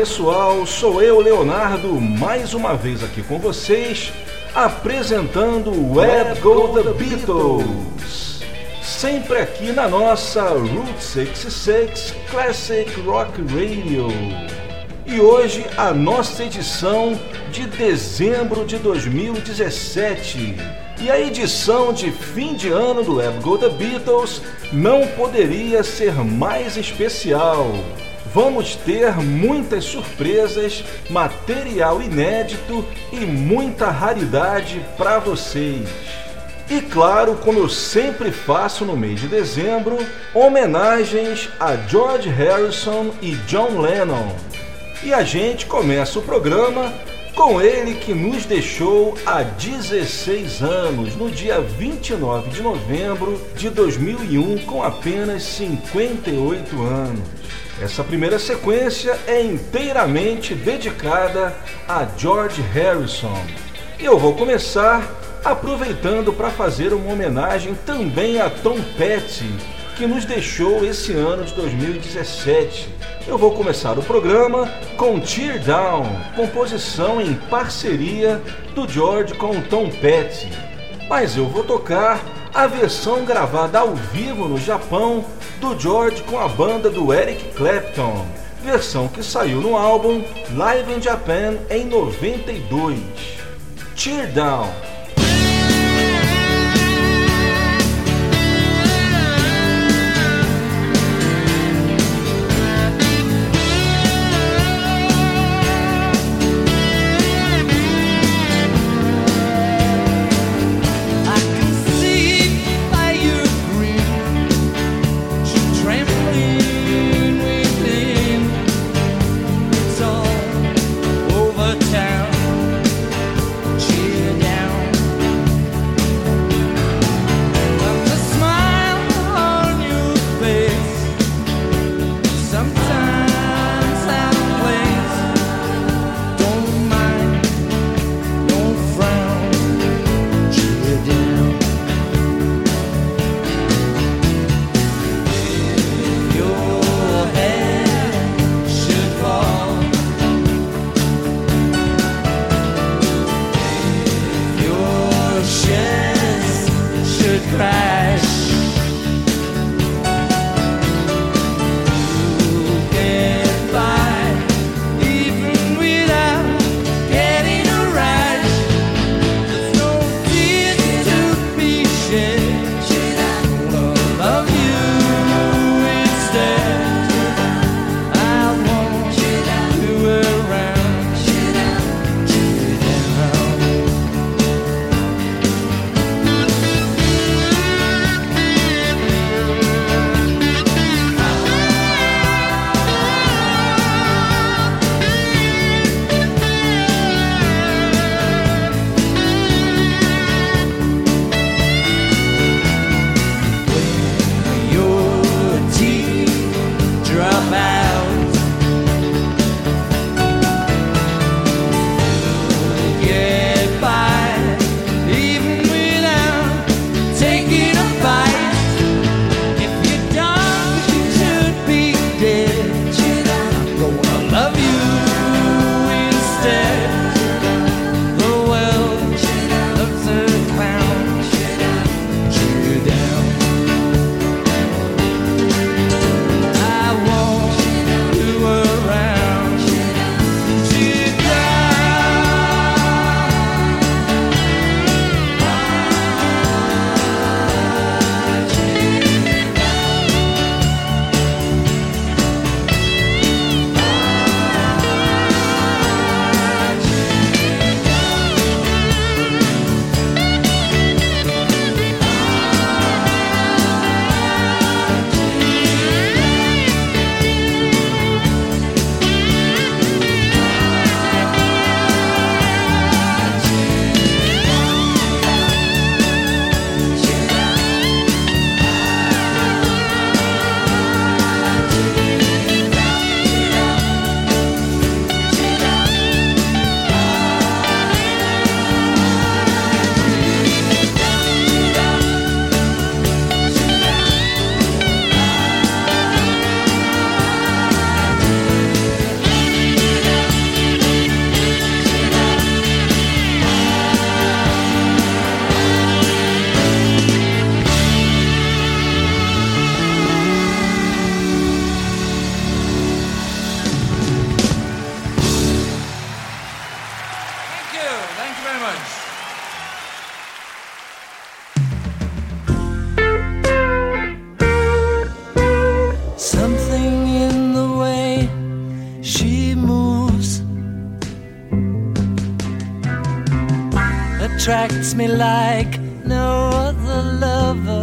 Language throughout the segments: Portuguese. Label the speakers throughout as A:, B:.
A: Pessoal, sou eu, Leonardo, mais uma vez aqui com vocês, apresentando Web Go The Beatles. Sempre aqui na nossa Route 66 Classic Rock Radio. E hoje a nossa edição de dezembro de 2017. E a edição de fim de ano do Web Go The Beatles não poderia ser mais especial vamos ter muitas surpresas, material inédito e muita raridade para vocês. E claro, como eu sempre faço no mês de dezembro, homenagens a George Harrison e John Lennon. E a gente começa o programa com ele que nos deixou há 16 anos, no dia 29 de novembro de 2001, com apenas 58 anos. Essa primeira sequência é inteiramente dedicada a George Harrison. E eu vou começar aproveitando para fazer uma homenagem também a Tom Petty, que nos deixou esse ano de 2017. Eu vou começar o programa com Tear Down, composição em parceria do George com Tom Petty. Mas eu vou tocar a versão gravada ao vivo no Japão do George com a banda do Eric Clapton, versão que saiu no álbum Live in Japan em 92. Tear Down
B: attracts me like no other lover.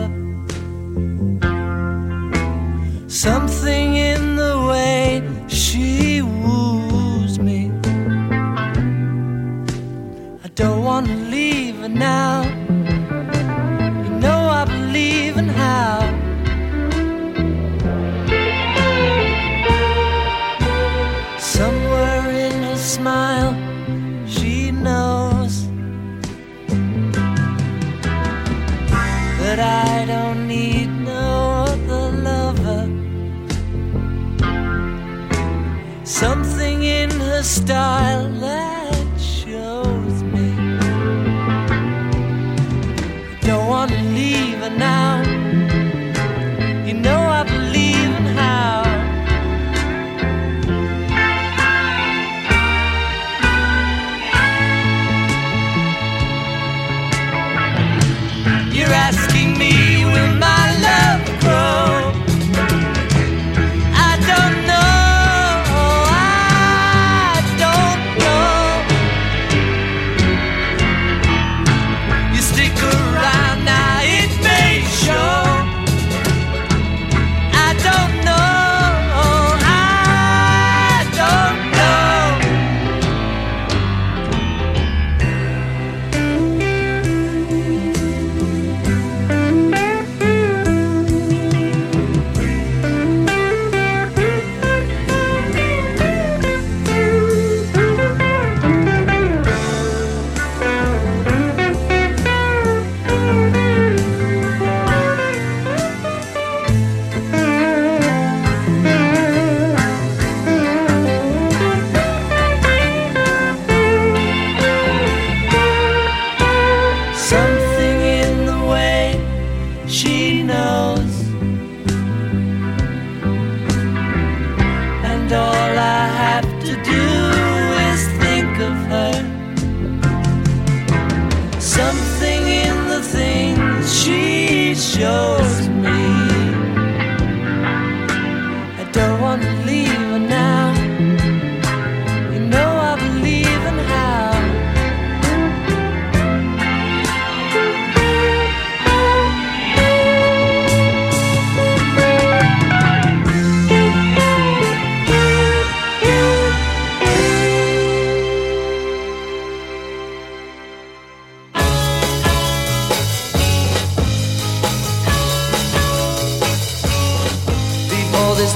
B: Her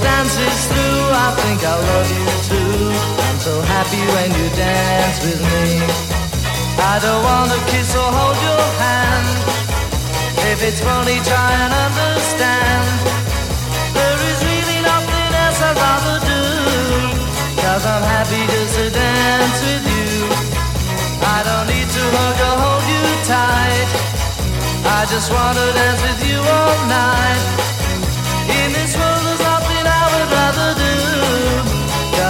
B: Before this dance is through, I think I love you too. I'm so happy when you dance with me. I don't wanna kiss or hold your hand. If it's funny, try and understand. There is really nothing else I'd rather do. Cause I'm happy just to dance with you. I don't need to hug or hold you tight. I just wanna dance with you all night.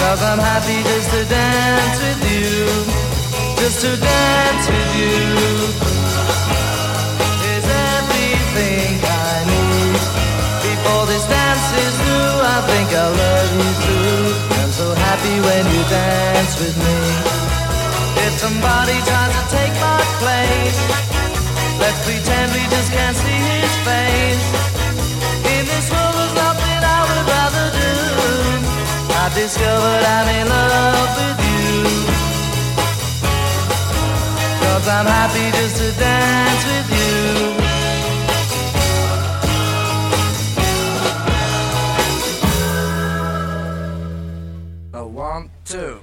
B: Cause I'm happy just to dance with you. Just to dance with you. Is everything I need. Before this dance is through I think I love you too I'm so happy when you dance with me. If somebody tries to take my place Let's pretend we just can't see his face I discovered I'm in love with you. Cause I'm happy just to dance with you. A one, two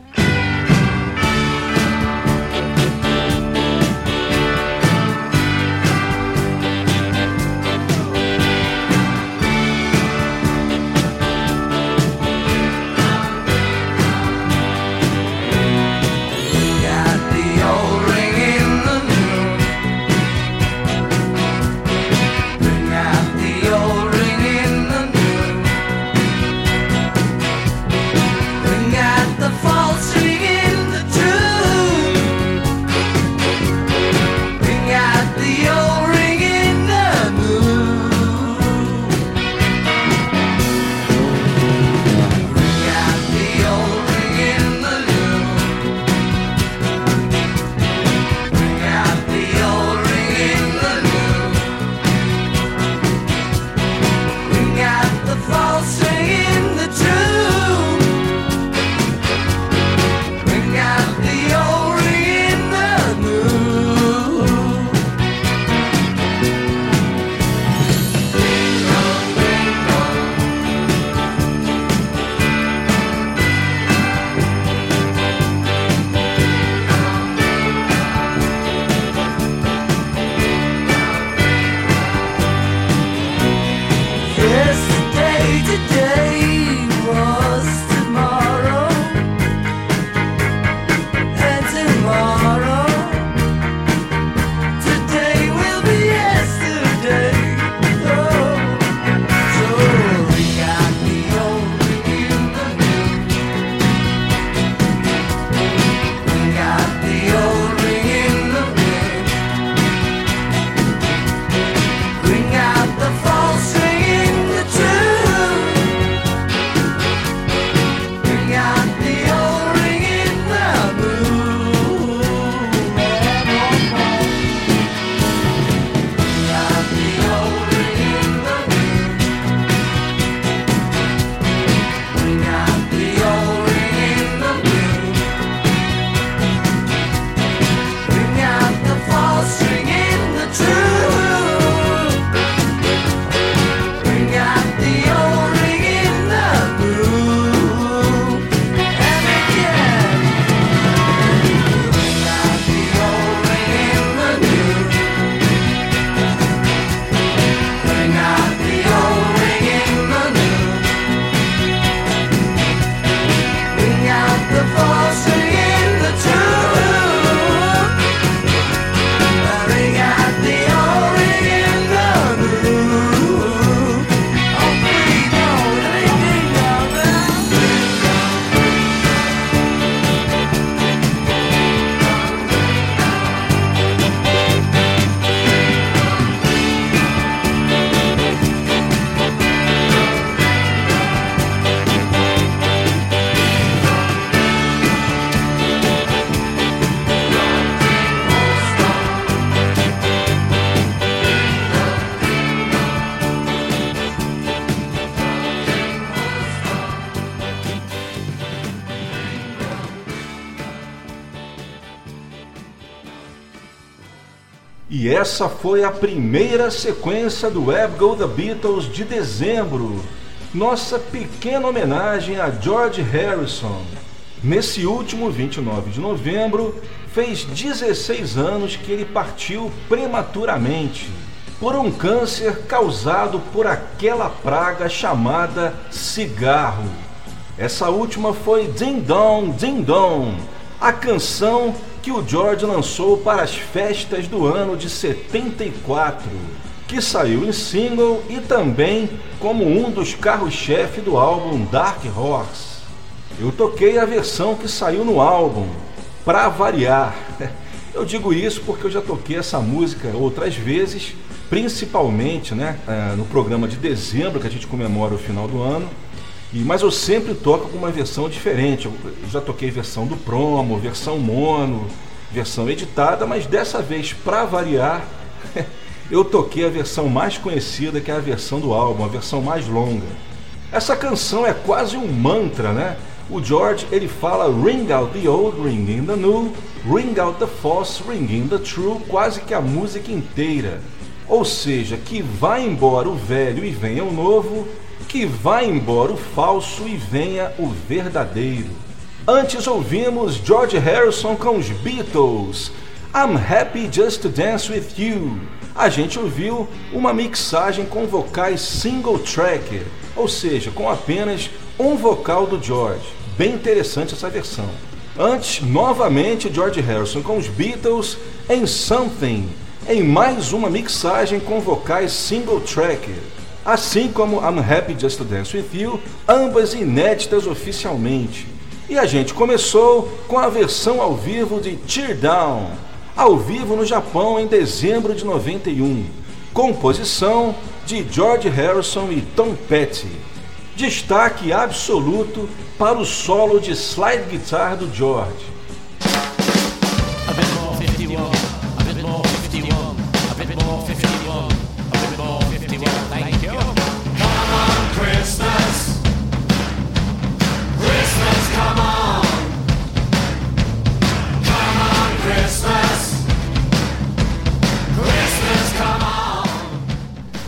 A: essa foi a primeira sequência do Web Go The Beatles de dezembro. Nossa pequena homenagem a George Harrison. Nesse último 29 de novembro, fez 16 anos que ele partiu prematuramente por um câncer causado por aquela praga chamada cigarro. Essa última foi Ding Dong, Ding Dong, a canção que o George lançou para as festas do ano de 74, que saiu em single e também como um dos carros-chefe do álbum Dark Horse. Eu toquei a versão que saiu no álbum, para variar. Eu digo isso porque eu já toquei essa música outras vezes, principalmente né, eh, no programa de dezembro que a gente comemora o final do ano. E, mas eu sempre toco com uma versão diferente. Eu, já toquei versão do promo, versão mono, versão editada, mas dessa vez, para variar, eu toquei a versão mais conhecida, que é a versão do álbum, a versão mais longa. Essa canção é quase um mantra, né? O George ele fala ring out the old, ring in the new, ring out the false, ring in the true, quase que a música inteira. Ou seja, que vai embora o velho e venha o novo, que vai embora o falso e venha o verdadeiro. Antes ouvimos George Harrison com os Beatles. I'm happy just to dance with you. A gente ouviu uma mixagem com vocais single track, ou seja, com apenas um vocal do George. Bem interessante essa versão. Antes, novamente George Harrison com os Beatles em Something, em mais uma mixagem com vocais single track assim como I'm Happy Just to Dance With You, ambas inéditas oficialmente. E a gente começou com a versão ao vivo de Tear Down, ao vivo no Japão em dezembro de 91, composição de George Harrison e Tom Petty. Destaque absoluto para o solo de slide guitar do George.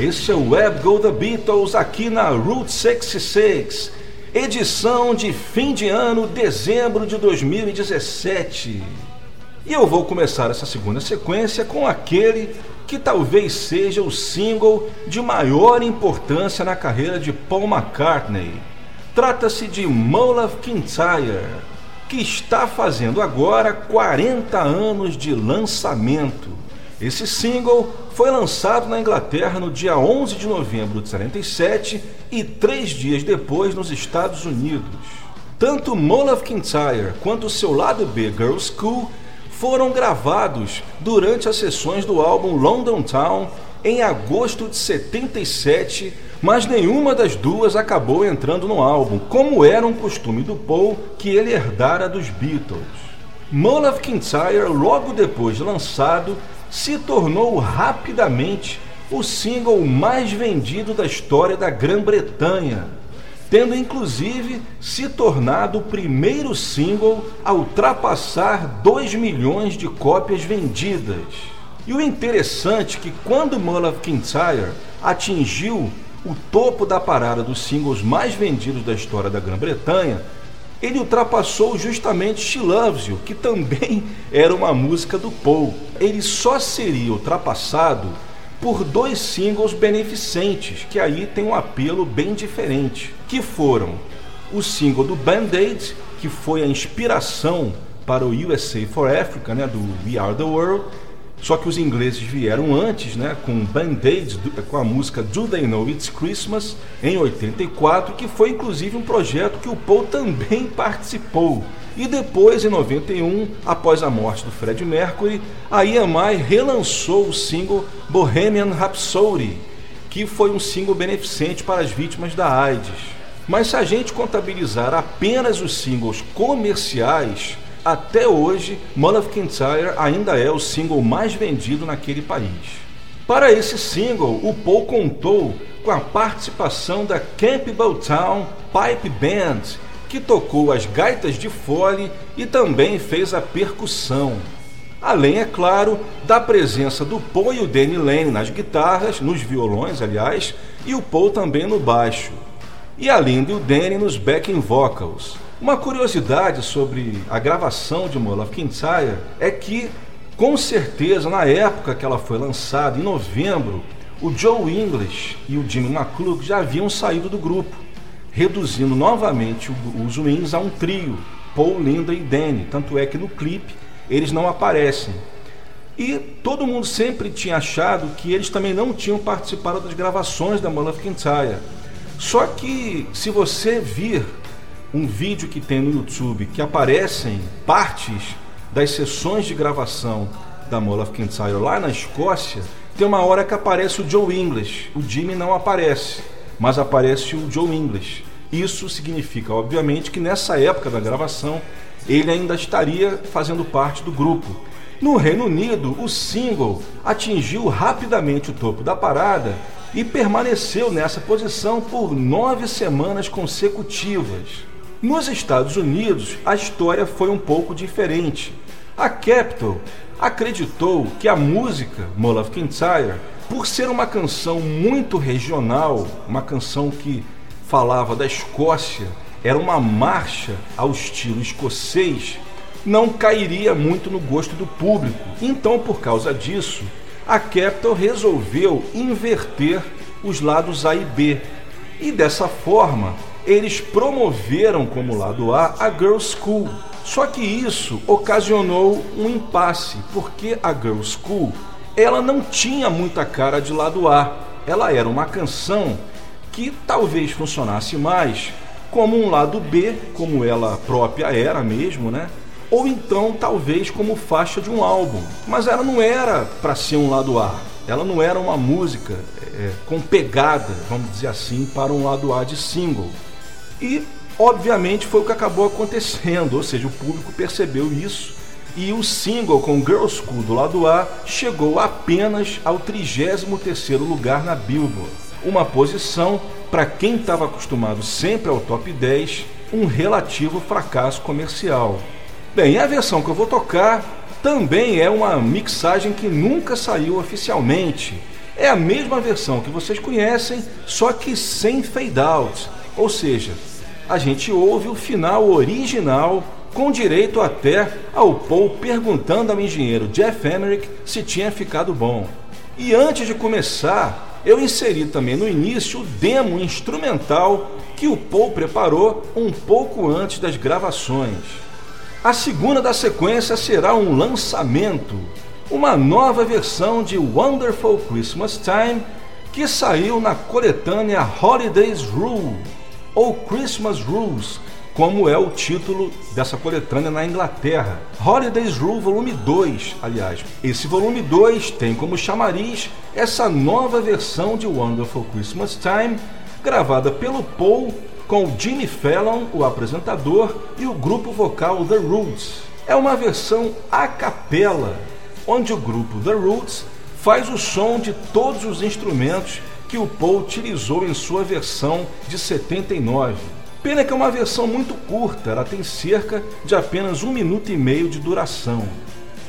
A: Esse é o Web Go The Beatles aqui na Route 66, edição de fim de ano, dezembro de 2017. E eu vou começar essa segunda sequência com aquele que talvez seja o single de maior importância na carreira de Paul McCartney. Trata-se de of Kintyre, que está fazendo agora 40 anos de lançamento. Esse single foi lançado na Inglaterra no dia 11 de novembro de 47 e três dias depois nos Estados Unidos. Tanto of Kintyre quanto seu lado B, Girls School, foram gravados durante as sessões do álbum London Town em agosto de 77, mas nenhuma das duas acabou entrando no álbum, como era um costume do Paul que ele herdara dos Beatles. Of Kintyre, logo depois de lançado, se tornou rapidamente o single mais vendido da história da Grã-Bretanha, tendo inclusive se tornado o primeiro single a ultrapassar 2 milhões de cópias vendidas. E o interessante é que quando Mull of Kintyre atingiu o topo da parada dos singles mais vendidos da história da Grã-Bretanha, ele ultrapassou justamente She Loves You, que também era uma música do Paul. Ele só seria ultrapassado por dois singles beneficentes, que aí tem um apelo bem diferente, que foram o single do Band-Aid, que foi a inspiração para o USA for Africa, né, do We Are the World, só que os ingleses vieram antes, né, com Band-Aid, com a música Do They Know It's Christmas, em 84, que foi inclusive um projeto que o Paul também participou. E depois, em 91, após a morte do Fred Mercury, a EMI relançou o single Bohemian Rhapsody, que foi um single beneficente para as vítimas da AIDS. Mas se a gente contabilizar apenas os singles comerciais, até hoje, Man of Kintyre ainda é o single mais vendido naquele país. Para esse single, o Paul contou com a participação da Campbell Town Pipe Band, que tocou as gaitas de fole e também fez a percussão. Além, é claro, da presença do Paul e o Danny Lane nas guitarras, nos violões, aliás, e o Paul também no baixo. E a Linda e o Danny nos backing vocals. Uma curiosidade sobre a gravação de Mull of Kintyre é que, com certeza, na época que ela foi lançada, em novembro, o Joe English e o Jimmy McClure já haviam saído do grupo, reduzindo novamente os Wings a um trio, Paul, Linda e Danny. Tanto é que no clipe eles não aparecem. E todo mundo sempre tinha achado que eles também não tinham participado das gravações da Mull of Kintyre. Só que se você vir um vídeo que tem no YouTube que aparecem partes das sessões de gravação da of Kintyre lá na Escócia, tem uma hora que aparece o Joe English. O Jimmy não aparece, mas aparece o Joe English. Isso significa, obviamente, que nessa época da gravação ele ainda estaria fazendo parte do grupo. No Reino Unido, o single atingiu rapidamente o topo da parada e permaneceu nessa posição por nove semanas consecutivas. Nos Estados Unidos, a história foi um pouco diferente. A Capitol acreditou que a música Mull of Kintyre, por ser uma canção muito regional, uma canção que falava da Escócia era uma marcha ao estilo escocês, não cairia muito no gosto do público. Então, por causa disso, a Capitol resolveu inverter os lados A e B. E dessa forma, eles promoveram como lado A a Girls School. Só que isso ocasionou um impasse, porque a Girls School ela não tinha muita cara de lado A. Ela era uma canção que talvez funcionasse mais como um lado B, como ela própria era mesmo, né? Ou então talvez como faixa de um álbum. Mas ela não era para ser um lado A. Ela não era uma música é, com pegada, vamos dizer assim, para um lado A de single. E obviamente foi o que acabou acontecendo, ou seja, o público percebeu isso e o single com Girl School do lado A chegou apenas ao 33º lugar na Billboard. Uma posição para quem estava acostumado sempre ao top 10, um relativo fracasso comercial. Bem, a versão que eu vou tocar também é uma mixagem que nunca saiu oficialmente. É a mesma versão que vocês conhecem, só que sem fade out. Ou seja, a gente ouve o final original com direito até ao Paul perguntando ao engenheiro Jeff Emerick se tinha ficado bom. E antes de começar, eu inseri também no início o demo instrumental que o Paul preparou um pouco antes das gravações. A segunda da sequência será um lançamento, uma nova versão de Wonderful Christmas Time que saiu na coletânea Holidays Rule ou Christmas Rules, como é o título dessa coletânea na Inglaterra. Holidays Rule Volume 2, aliás. Esse volume 2 tem como chamariz essa nova versão de Wonderful Christmas Time, gravada pelo Paul com Jimmy Fallon, o apresentador, e o grupo vocal The Roots. É uma versão a capela, onde o grupo The Roots faz o som de todos os instrumentos que o Paul utilizou em sua versão de 79. Pena que é uma versão muito curta, ela tem cerca de apenas um minuto e meio de duração.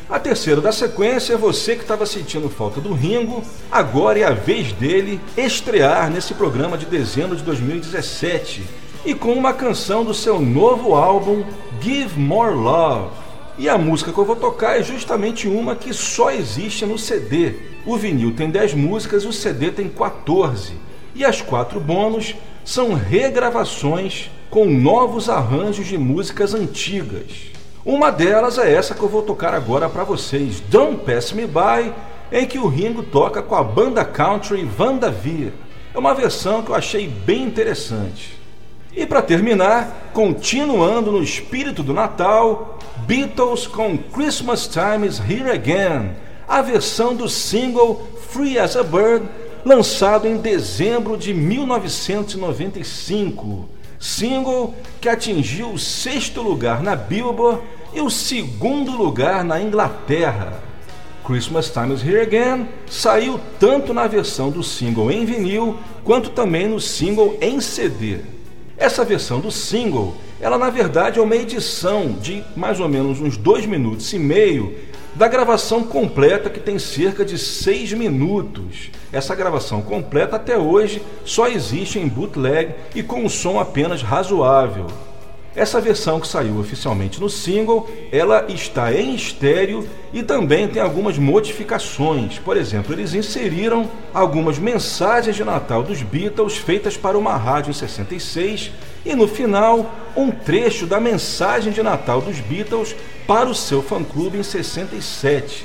A: A terceira da sequência é você que estava sentindo falta do Ringo, agora é a vez dele estrear nesse programa de dezembro de 2017 e com uma canção do seu novo álbum Give More Love. E a música que eu vou tocar é justamente uma que só existe no CD. O vinil tem 10 músicas o CD tem 14. E as quatro bônus são regravações com novos arranjos de músicas antigas. Uma delas é essa que eu vou tocar agora para vocês, Don't Pass Me By, em que o Ringo toca com a banda country Vandavir. É uma versão que eu achei bem interessante. E para terminar, continuando no espírito do Natal, Beatles com Christmas Time is Here Again, a versão do single Free as a Bird lançado em dezembro de 1995, single que atingiu o sexto lugar na Billboard e o segundo lugar na Inglaterra. Christmas Time is Here Again saiu tanto na versão do single em vinil quanto também no single em CD. Essa versão do single, ela na verdade é uma edição de mais ou menos uns dois minutos e meio da gravação completa que tem cerca de seis minutos. Essa gravação completa até hoje só existe em bootleg e com um som apenas razoável. Essa versão que saiu oficialmente no single, ela está em estéreo e também tem algumas modificações. Por exemplo, eles inseriram algumas mensagens de Natal dos Beatles feitas para uma rádio em 66 e no final um trecho da mensagem de Natal dos Beatles para o seu fã-clube em 67.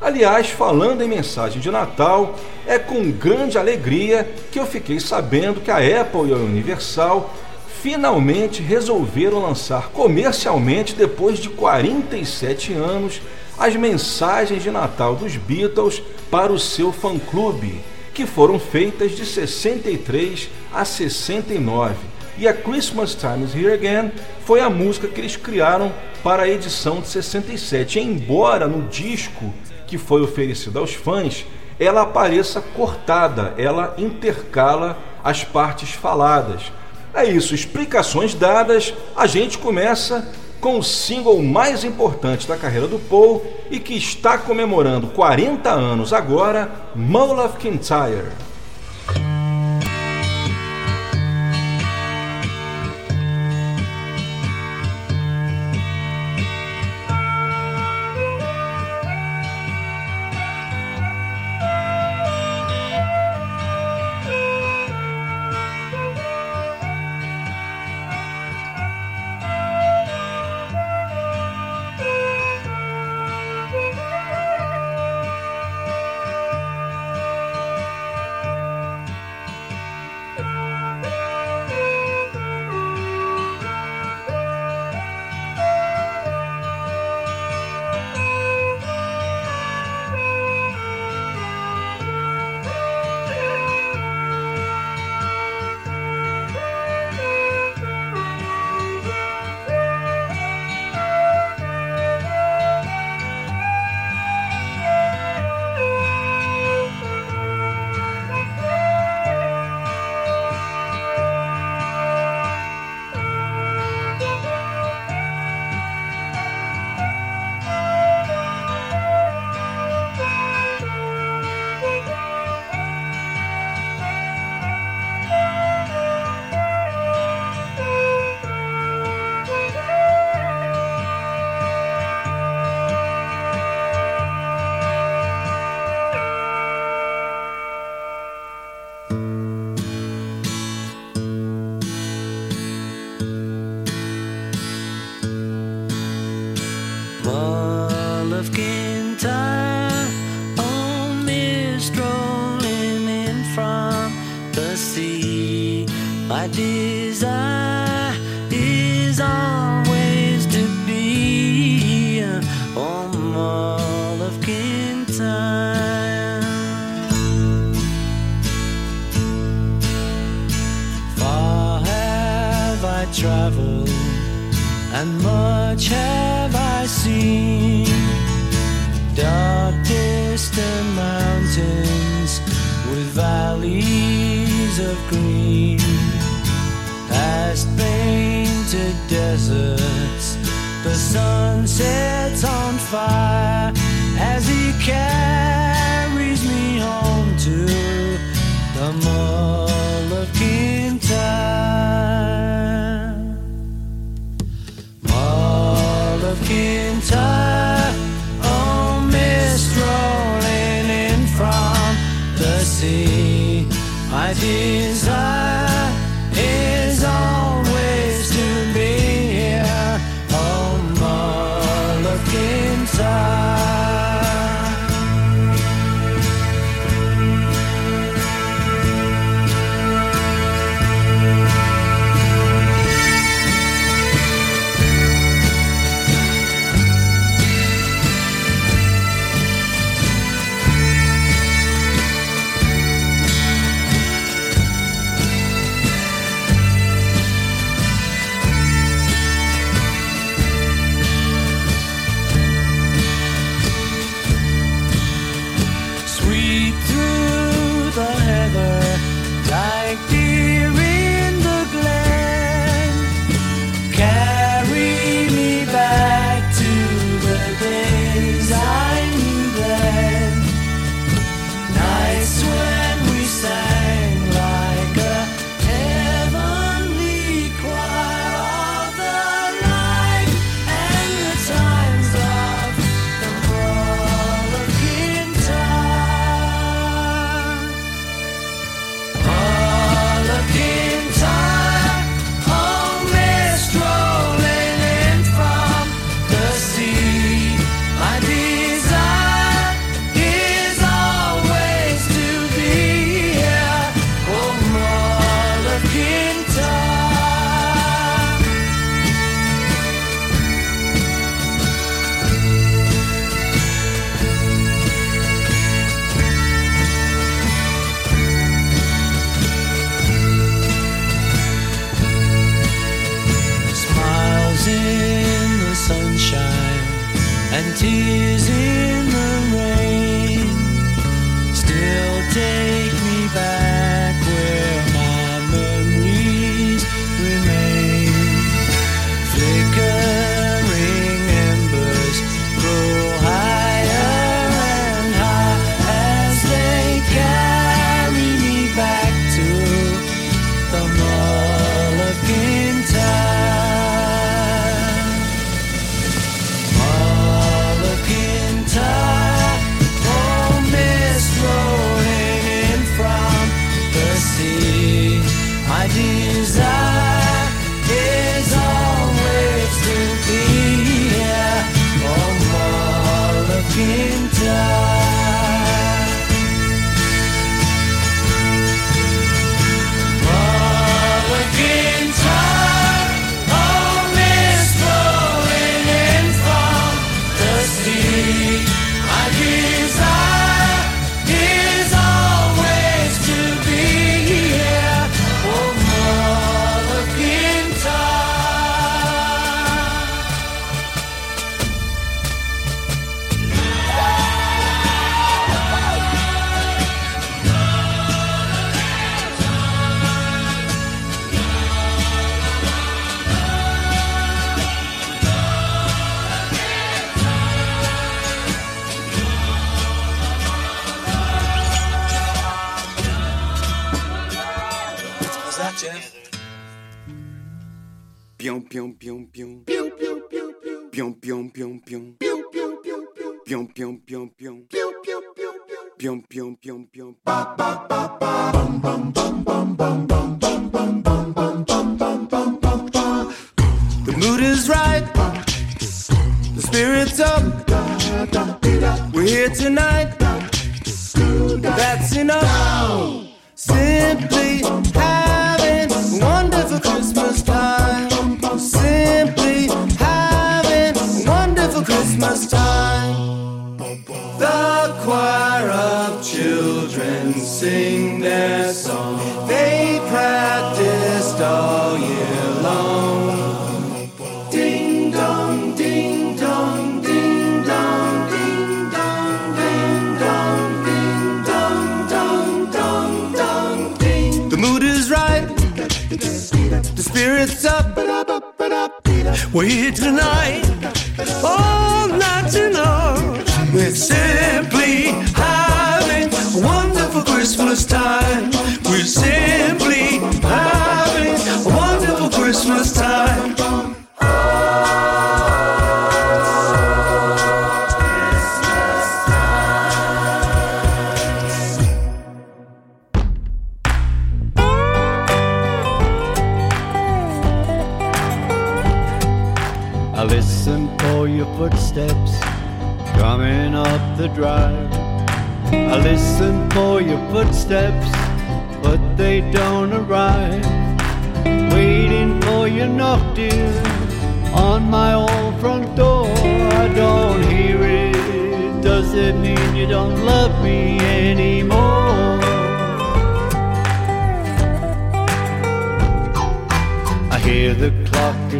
A: Aliás, falando em mensagem de Natal, é com grande alegria que eu fiquei sabendo que a Apple e a Universal finalmente resolveram lançar comercialmente, depois de 47 anos, as mensagens de Natal dos Beatles para o seu fã-clube, que foram feitas de 63 a 69. E a Christmas Time is Here Again foi a música que eles criaram para a edição de 67. Embora no disco que foi oferecido aos fãs, ela apareça cortada, ela intercala as partes faladas. É isso, explicações dadas, a gente começa com o single mais importante da carreira do Paul e que está comemorando 40 anos agora, Mull of wait
B: tonight.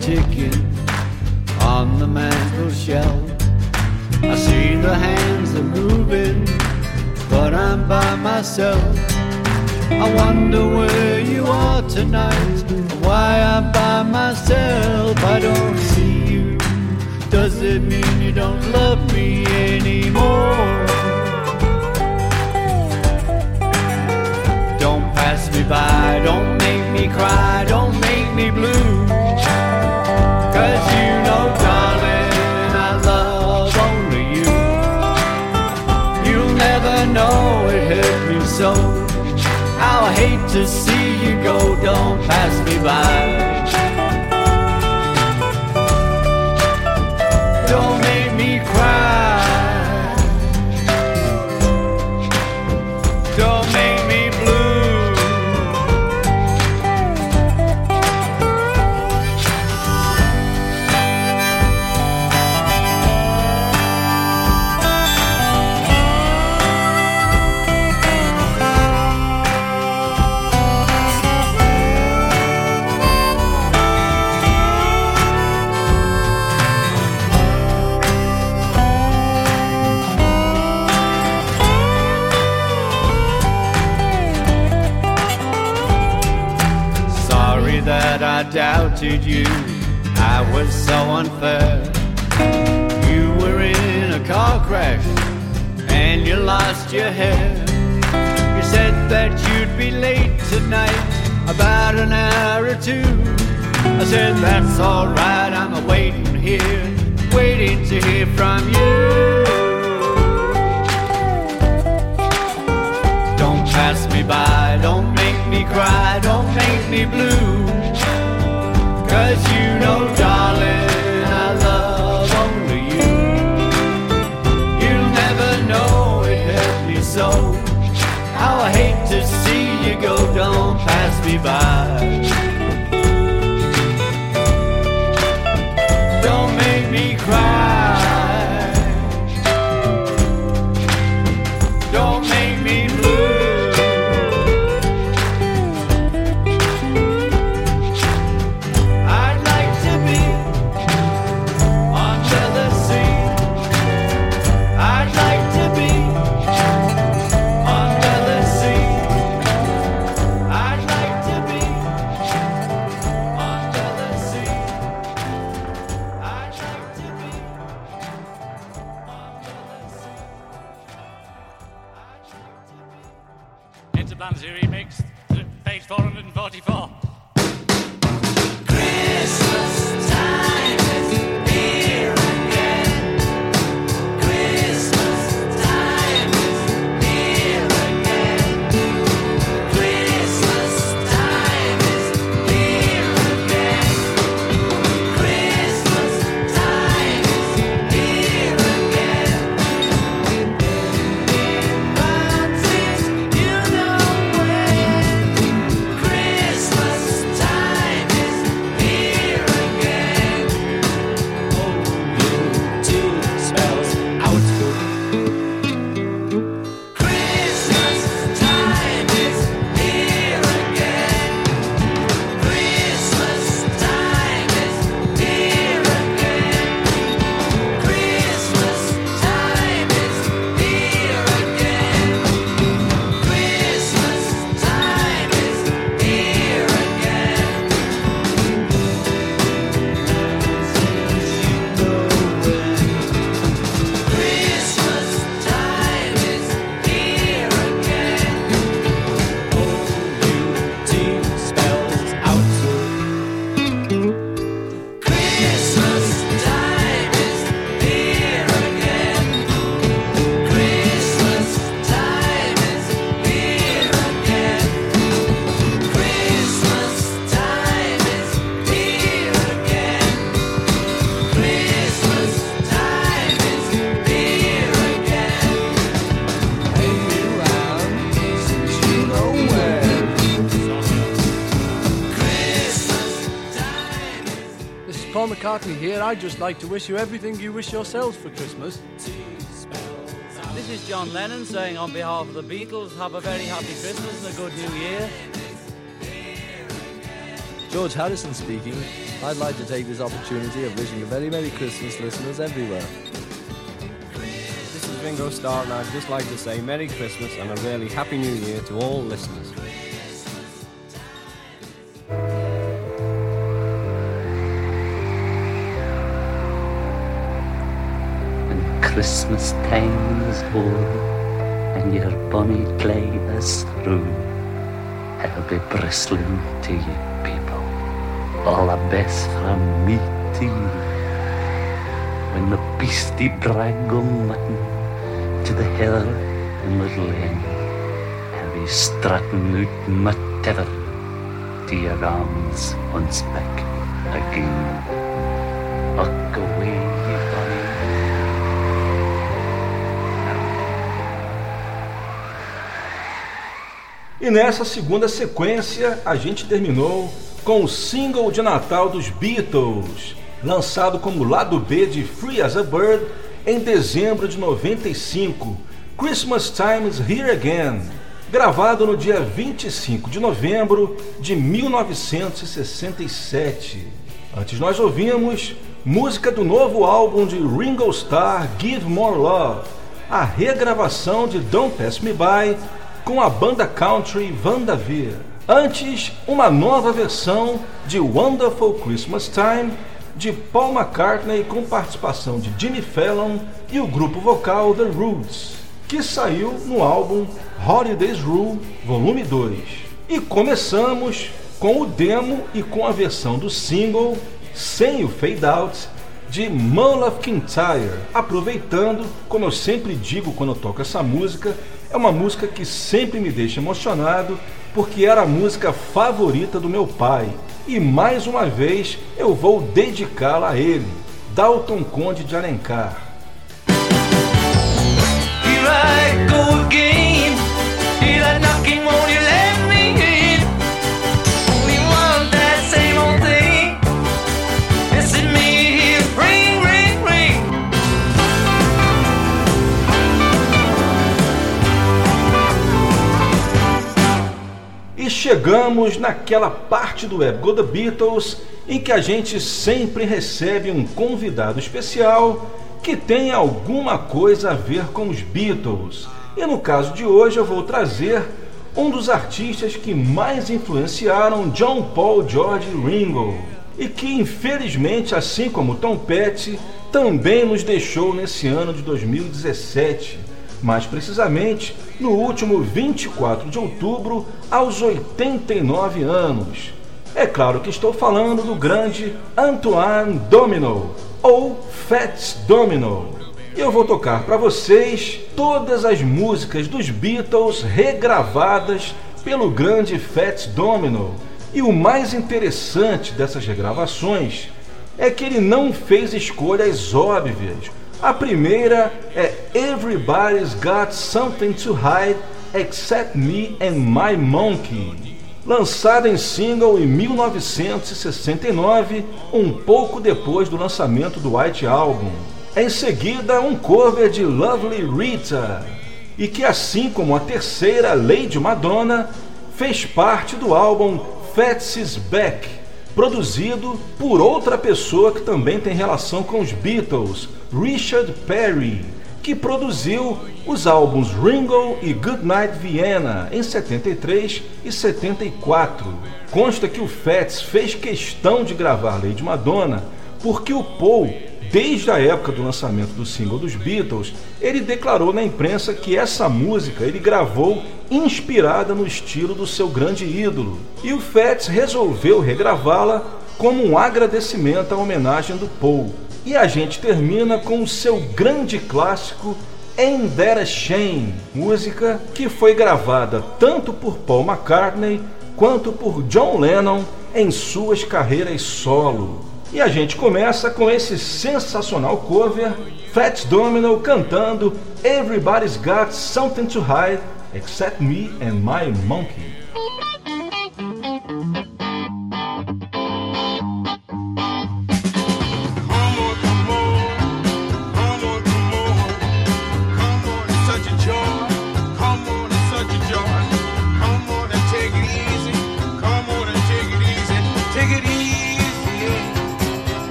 C: ticket on the mantel shelf. I see the hands are moving, but I'm by myself. I wonder where you are tonight, why I'm by myself. I don't see you. Does it mean you don't love me? to see you go. Don't pass me by. That I doubted you. I was so unfair. You were in a car crash and you lost your hair. You said that you'd be late tonight, about an hour or two. I said, That's alright, I'm waiting here, waiting to hear from you. Pass me by, don't make me cry, don't make me blue. Cause you know, darling, I love only you. You'll never know it hurt me so. How I hate to see you go, don't pass me by.
D: Just like to wish you everything you wish yourselves for Christmas.
E: This is John Lennon saying on behalf of the Beatles, have a very happy Christmas and a good new year.
F: George Harrison speaking. I'd like to take this opportunity of wishing a very Merry Christmas listeners everywhere.
G: This is Ringo Starr, and I'd just like to say Merry Christmas and a really Happy New Year to all listeners.
H: Christmas time is o'er and your bonny clay is through, I'll be bristling to you people, all the best from me to you. When the beastie drag on mutton to the heather in Little lane, I'll be strutting out my tether to your arms once back again. Look away,
A: E nessa segunda sequência, a gente terminou com o single de Natal dos Beatles, lançado como lado B de Free as a Bird em dezembro de 95, Christmas Time is Here Again, gravado no dia 25 de novembro de 1967. Antes nós ouvimos música do novo álbum de Ringo Starr, Give More Love, a regravação de Don't Pass Me By com a banda country Vanderveer. Antes, uma nova versão de Wonderful Christmas Time de Paul McCartney com participação de Jimmy Fallon e o grupo vocal The Roots, que saiu no álbum Holidays Rule Volume 2. E começamos com o demo e com a versão do single sem o fade out de Mull of Kintyre, aproveitando, como eu sempre digo quando eu toco essa música, é uma música que sempre me deixa emocionado porque era a música favorita do meu pai. E mais uma vez eu vou dedicá-la a ele, Dalton Conde de Alencar. Here I go again. Chegamos naquela parte do Web Go The Beatles em que a gente sempre recebe um convidado especial que tem alguma coisa a ver com os Beatles. E no caso de hoje eu vou trazer um dos artistas que mais influenciaram John Paul, George Ringo, e que infelizmente, assim como Tom Petty, também nos deixou nesse ano de 2017, mais precisamente no último 24 de outubro, aos 89 anos. É claro que estou falando do grande Antoine Domino, ou Fats Domino. Eu vou tocar para vocês todas as músicas dos Beatles regravadas pelo grande Fats Domino. E o mais interessante dessas regravações é que ele não fez escolhas óbvias. A primeira é Everybody's Got Something to Hide Except Me and My Monkey lançada em single em 1969, um pouco depois do lançamento do White Album. Em seguida, um cover de Lovely Rita, e que, assim como a terceira, Lady Madonna, fez parte do álbum Fats Back, produzido por outra pessoa que também tem relação com os Beatles, Richard Perry que produziu os álbuns Ringo e Goodnight Vienna em 73 e 74. Consta que o Fats fez questão de gravar Lady Madonna porque o Paul, desde a época do lançamento do single dos Beatles, ele declarou na imprensa que essa música ele gravou inspirada no estilo do seu grande ídolo. E o Fats resolveu regravá-la como um agradecimento à homenagem do Paul. E a gente termina com o seu grande clássico That a Shame, música que foi gravada tanto por Paul McCartney quanto por John Lennon em suas carreiras solo. E a gente começa com esse sensacional cover, Fats Domino cantando Everybody's Got Something to Hide Except Me and My Monkey.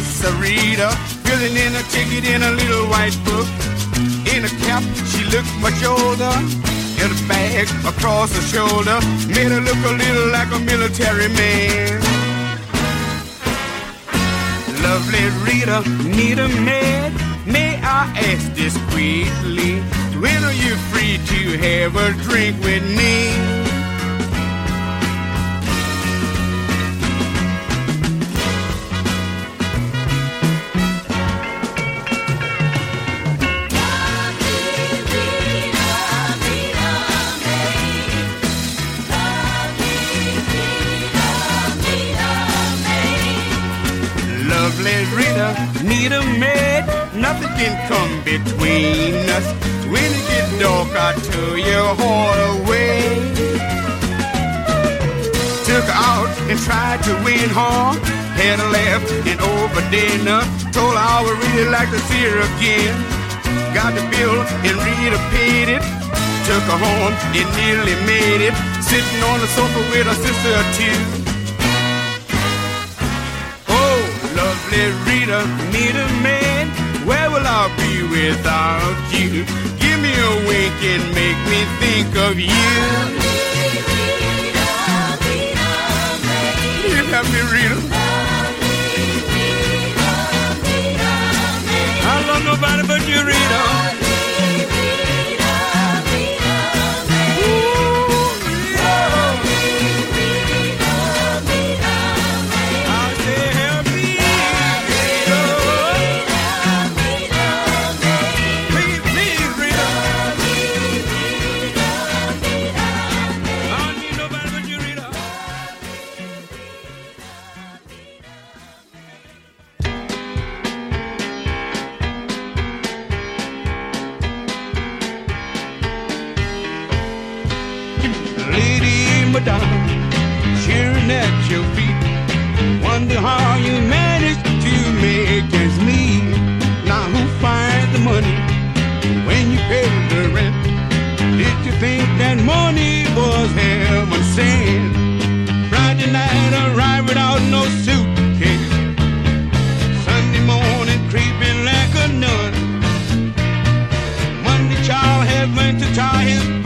I: Glimpse Rita, filling in a ticket in a little white book. In a cap, she looked much older. In a bag across her shoulder, made her look a little like a military man. Lovely Rita, need a man. May I ask discreetly, when are you free to have a drink with me? Need a maid. Nothing can come between us. When it gets dark, I tow your heart away. Took her out and tried to win her. Had a laugh and over dinner. Told her I would really like to see her again. Got the bill and Rita paid it. Took her home and nearly made it. Sitting on the sofa with her sister too. Lovely Rita, need a man. Where will I be without you? Give me a wink and make me think of you. You have me, Rita. I love nobody but you, Rita.
J: think that money was heaven sent. Friday night arrived without no suitcase. Sunday morning creeping like a nun. Monday child had went to tie his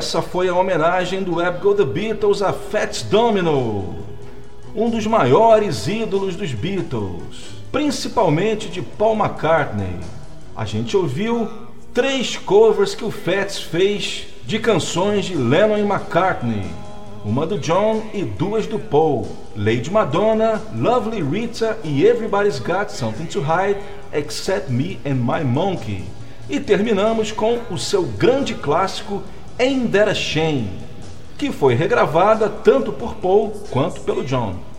A: Essa foi a homenagem do Web Go The Beatles a Fats Domino, um dos maiores ídolos dos Beatles, principalmente de Paul McCartney. A gente ouviu três covers que o Fats fez de canções de Lennon e McCartney, uma do John e duas do Paul, Lady Madonna, Lovely Rita e Everybody's Got Something to Hide Except Me and My Monkey. E terminamos com o seu grande clássico Ain't That a Shame, que foi regravada tanto por Paul quanto pelo John.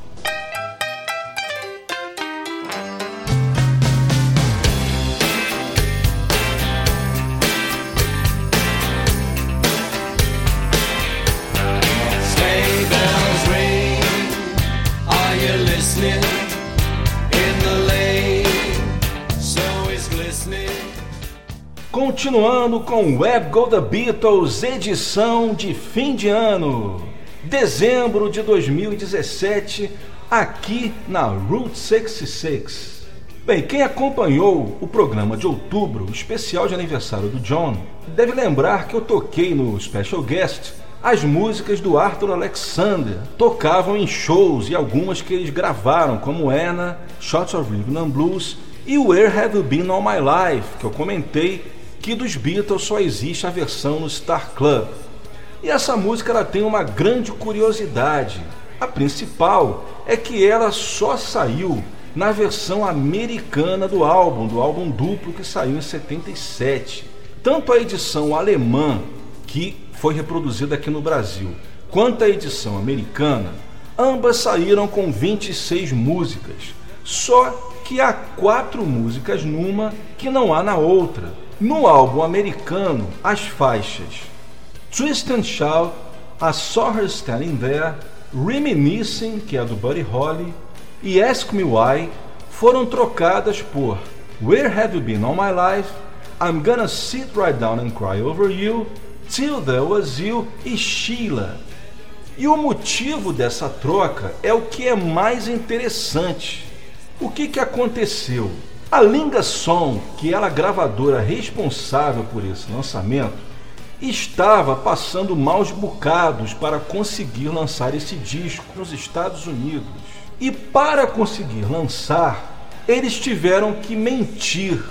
A: Continuando com Web Go The Beatles, edição de fim de ano, dezembro de 2017, aqui na Route 66. Bem, quem acompanhou o programa de outubro, especial de aniversário do John, deve lembrar que eu toquei no Special Guest as músicas do Arthur Alexander. Tocavam em shows e algumas que eles gravaram, como Anna, Shots of Rhythm and Blues e Where Have You Been All My Life, que eu comentei que dos Beatles só existe a versão no Star Club. E essa música ela tem uma grande curiosidade. A principal é que ela só saiu na versão americana do álbum, do álbum duplo que saiu em 77. Tanto a edição alemã, que foi reproduzida aqui no Brasil, quanto a edição americana, ambas saíram com 26 músicas. Só que há quatro músicas numa que não há na outra. No álbum americano, as faixas Twist and Shout, I Saw Her Standing There, Reminiscing, que é a do Buddy Holly, e Ask Me Why foram trocadas por Where Have You Been All My Life, I'm Gonna Sit Right Down and Cry Over You, Till There Was You e Sheila. E o motivo dessa troca é o que é mais interessante. O que, que aconteceu? A Linga Som, que era a gravadora responsável por esse lançamento, estava passando maus bocados para conseguir lançar esse disco nos Estados Unidos. E para conseguir lançar, eles tiveram que mentir.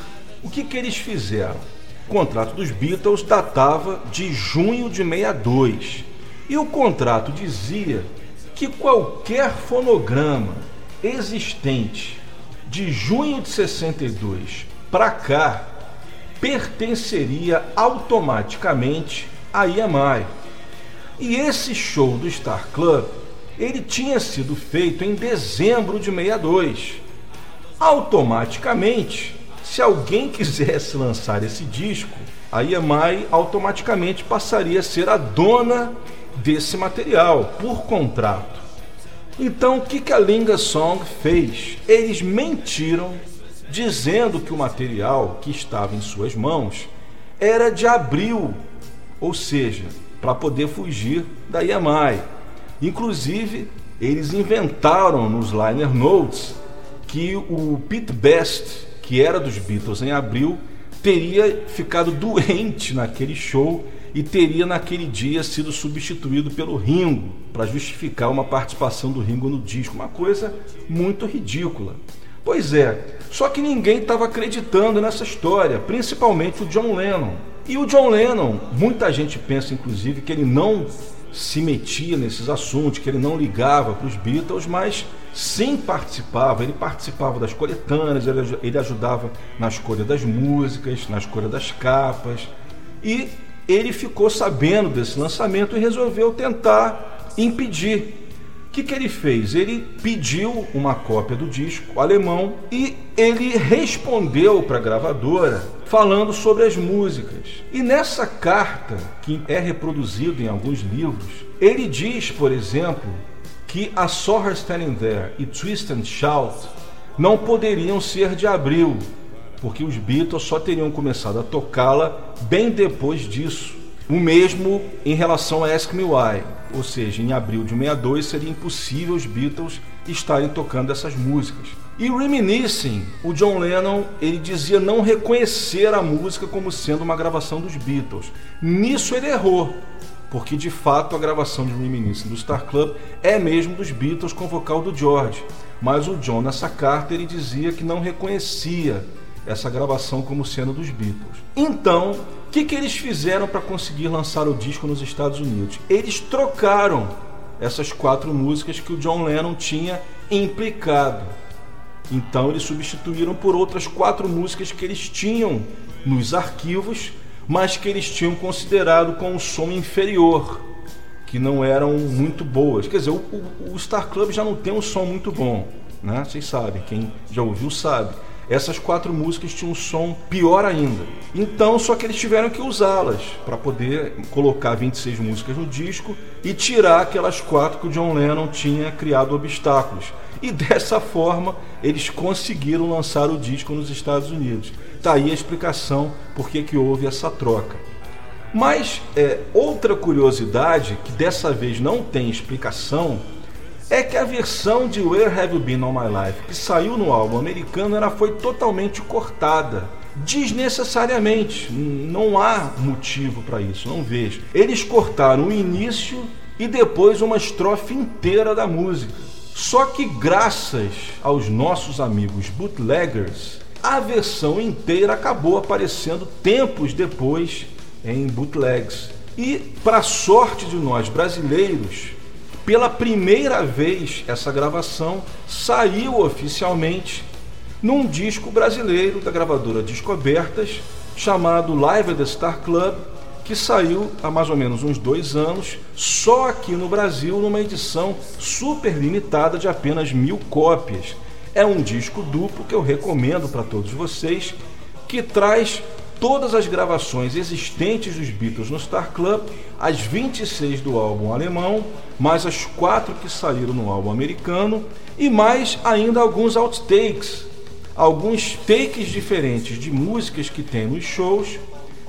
A: O que, que eles fizeram? O contrato dos Beatles datava de junho de 62. E o contrato dizia que qualquer fonograma existente de junho de 62 para cá pertenceria automaticamente à EMI. E esse show do Star Club, ele tinha sido feito em dezembro de 62. Automaticamente, se alguém quisesse lançar esse disco, a EMI automaticamente passaria a ser a dona desse material por contrato. Então, o que, que a Linga Song fez? Eles mentiram dizendo que o material que estava em suas mãos era de abril, ou seja, para poder fugir da EMI. Inclusive, eles inventaram nos liner notes que o Pete Best, que era dos Beatles em abril, teria ficado doente naquele show e teria naquele dia sido substituído pelo Ringo para justificar uma participação do Ringo no disco, uma coisa muito ridícula. Pois é, só que ninguém estava acreditando nessa história, principalmente o John Lennon. E o John Lennon, muita gente pensa inclusive que ele não se metia nesses assuntos, que ele não ligava para os Beatles, mas sim participava. Ele participava das coletâneas, ele, ajudava na escolha das músicas, na escolha das capas. E ele ficou sabendo desse lançamento e resolveu tentar impedir. O que, que ele fez? Ele pediu uma cópia do disco alemão e ele respondeu para a gravadora falando sobre as músicas. E nessa carta, que é reproduzida em alguns livros, ele diz, por exemplo, que a Saw Her Standing There e Twist and Shout não poderiam ser de abril, porque os Beatles só teriam começado a tocá-la bem depois disso. O mesmo em relação a Ask Me Why, ou seja, em abril de 62 seria impossível os Beatles estarem tocando essas músicas. E Reminiscing, o John Lennon, ele dizia não reconhecer a música como sendo uma gravação dos Beatles. Nisso ele errou, porque de fato a gravação de Reminiscing do Star Club é mesmo dos Beatles com vocal do George. Mas o John nessa carta ele dizia que não reconhecia essa gravação como sendo dos Beatles. Então, o que, que eles fizeram para conseguir lançar o disco nos Estados Unidos? Eles trocaram essas quatro músicas que o John Lennon tinha implicado. Então eles substituíram por outras quatro músicas que eles tinham nos arquivos, mas que eles tinham considerado com um som inferior, que não eram muito boas. Quer dizer, o, o, Star Club já não tem um som muito bom, né? Vocês sabem, quem já ouviu sabe essas quatro músicas tinham um som pior ainda. Então, só que eles tiveram que usá-las para poder colocar 26 músicas no disco e tirar aquelas quatro que o John Lennon tinha criado obstáculos. E dessa forma, eles conseguiram lançar o disco nos Estados Unidos. Tá aí a explicação por que, que houve essa troca. Mas é, outra curiosidade, que dessa vez não tem explicação, é que a versão de Where Have You Been All My Life, que saiu no álbum americano, ela foi totalmente cortada. Desnecessariamente. Não há motivo para isso, não vejo. Eles cortaram o início e depois uma estrofe inteira da música. Só que graças aos nossos amigos bootleggers, a versão inteira acabou aparecendo tempos depois em bootlegs. E, para sorte de nós brasileiros, pela primeira vez, essa gravação saiu oficialmente num disco brasileiro da gravadora Descobertas, chamado Live at the Star Club, que saiu há mais ou menos uns dois anos, só aqui no Brasil, numa edição super limitada de apenas mil cópias. É um disco duplo que eu recomendo para todos vocês, que traz todas as gravações existentes dos Beatles no Star Club, as 26 do álbum alemão, mais as quatro que saíram no álbum americano e mais ainda alguns outtakes, alguns takes diferentes de músicas que tem nos shows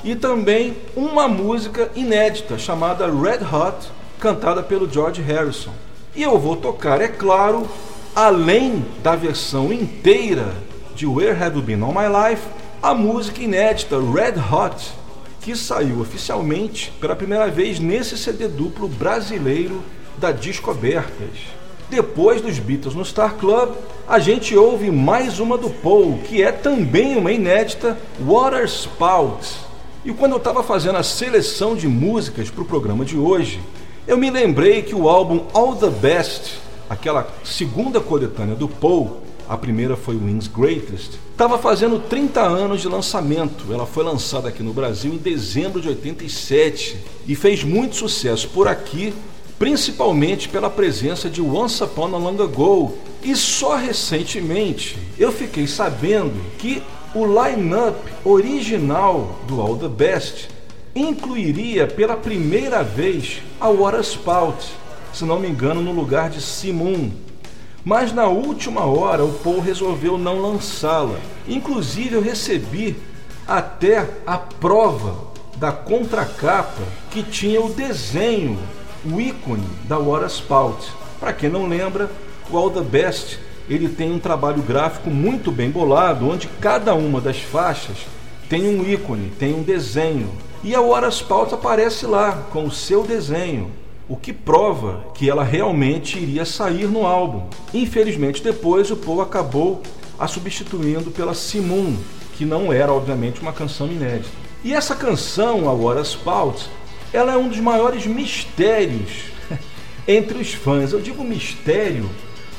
A: e também uma música inédita chamada Red Hot, cantada pelo George Harrison. E eu vou tocar, é claro, além da versão inteira de Where Have You Been All My Life, a música inédita Red Hot, que saiu oficialmente pela primeira vez nesse CD duplo brasileiro da Descobertas. Depois dos Beatles no Star Club, a gente ouve mais uma do Paul, que é também uma inédita Water Spout. E quando eu estava fazendo a seleção de músicas para o programa de hoje, eu me lembrei que o álbum All the Best, aquela segunda coletânea do Paul, a primeira foi Wings Greatest, estava fazendo 30 anos de lançamento. Ela foi lançada aqui no Brasil em dezembro de 87 e fez muito sucesso por aqui principalmente pela presença de Once Upon a Long Ago. E só recentemente eu fiquei sabendo que o line-up original do All the Best incluiria pela primeira vez a Water Spout, se não me engano, no lugar de Simon. Mas na última hora o Paul resolveu não lançá-la. Inclusive eu recebi até a prova da contracapa que tinha o desenho, o ícone da Water Spout. Para quem não lembra, o All the Best ele tem um trabalho gráfico muito bem bolado, onde cada uma das faixas tem um ícone, tem um desenho. E a Horas Pauta aparece lá com o seu desenho, o que prova que ela realmente iria sair no álbum. Infelizmente, depois o Paul acabou a substituindo pela Simon, que não era, obviamente, uma canção inédita. E essa canção, a Horas Pauta, ela é um dos maiores mistérios entre os fãs. Eu digo mistério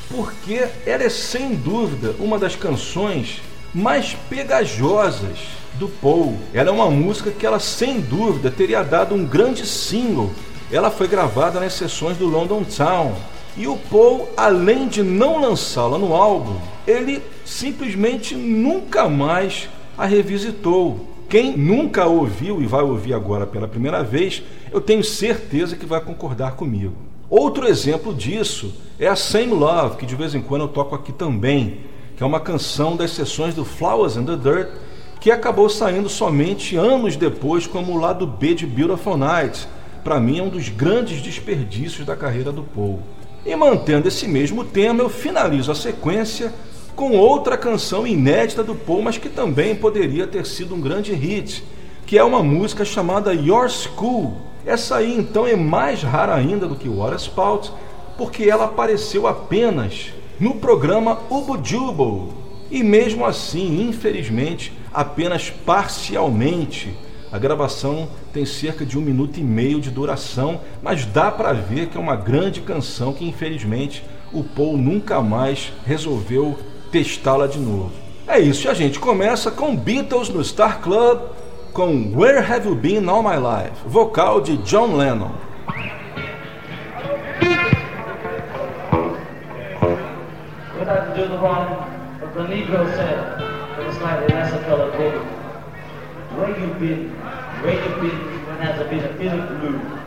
A: porque ela é sem dúvida uma das canções mais pegajosas do Paul. Ela é uma música que ela sem dúvida teria dado um grande single. Ela foi gravada nas sessões do London Town. E o Paul, além de não lançá-la no álbum, ele simplesmente nunca mais a revisitou. Quem nunca ouviu e vai ouvir agora pela primeira vez, eu tenho certeza que vai concordar comigo. Outro exemplo disso é a Same Love, que de vez em quando eu toco aqui também, que é uma canção das sessões do Flowers in the Dirt, que acabou saindo somente anos depois como o lado B de Beautiful Night. Para mim é um dos grandes desperdícios da carreira do Paul. E mantendo esse mesmo tema, eu finalizo a sequência com outra canção inédita do Paul, mas que também poderia ter sido um grande hit, que é uma música chamada Your School, essa aí então é mais rara ainda do que o Horace Spout, porque ela apareceu apenas no programa Ubo Jubal. E mesmo assim, infelizmente, apenas parcialmente. A gravação tem cerca de um minuto e meio de duração, mas dá para ver que é uma grande canção que infelizmente o Paul nunca mais resolveu testá-la de novo. É isso, a gente começa com Beatles no Star Club com Where Have You Been All My Life, vocal de John Lennon.
I: Of. Where you been? Where you been when has a been a feeling blue?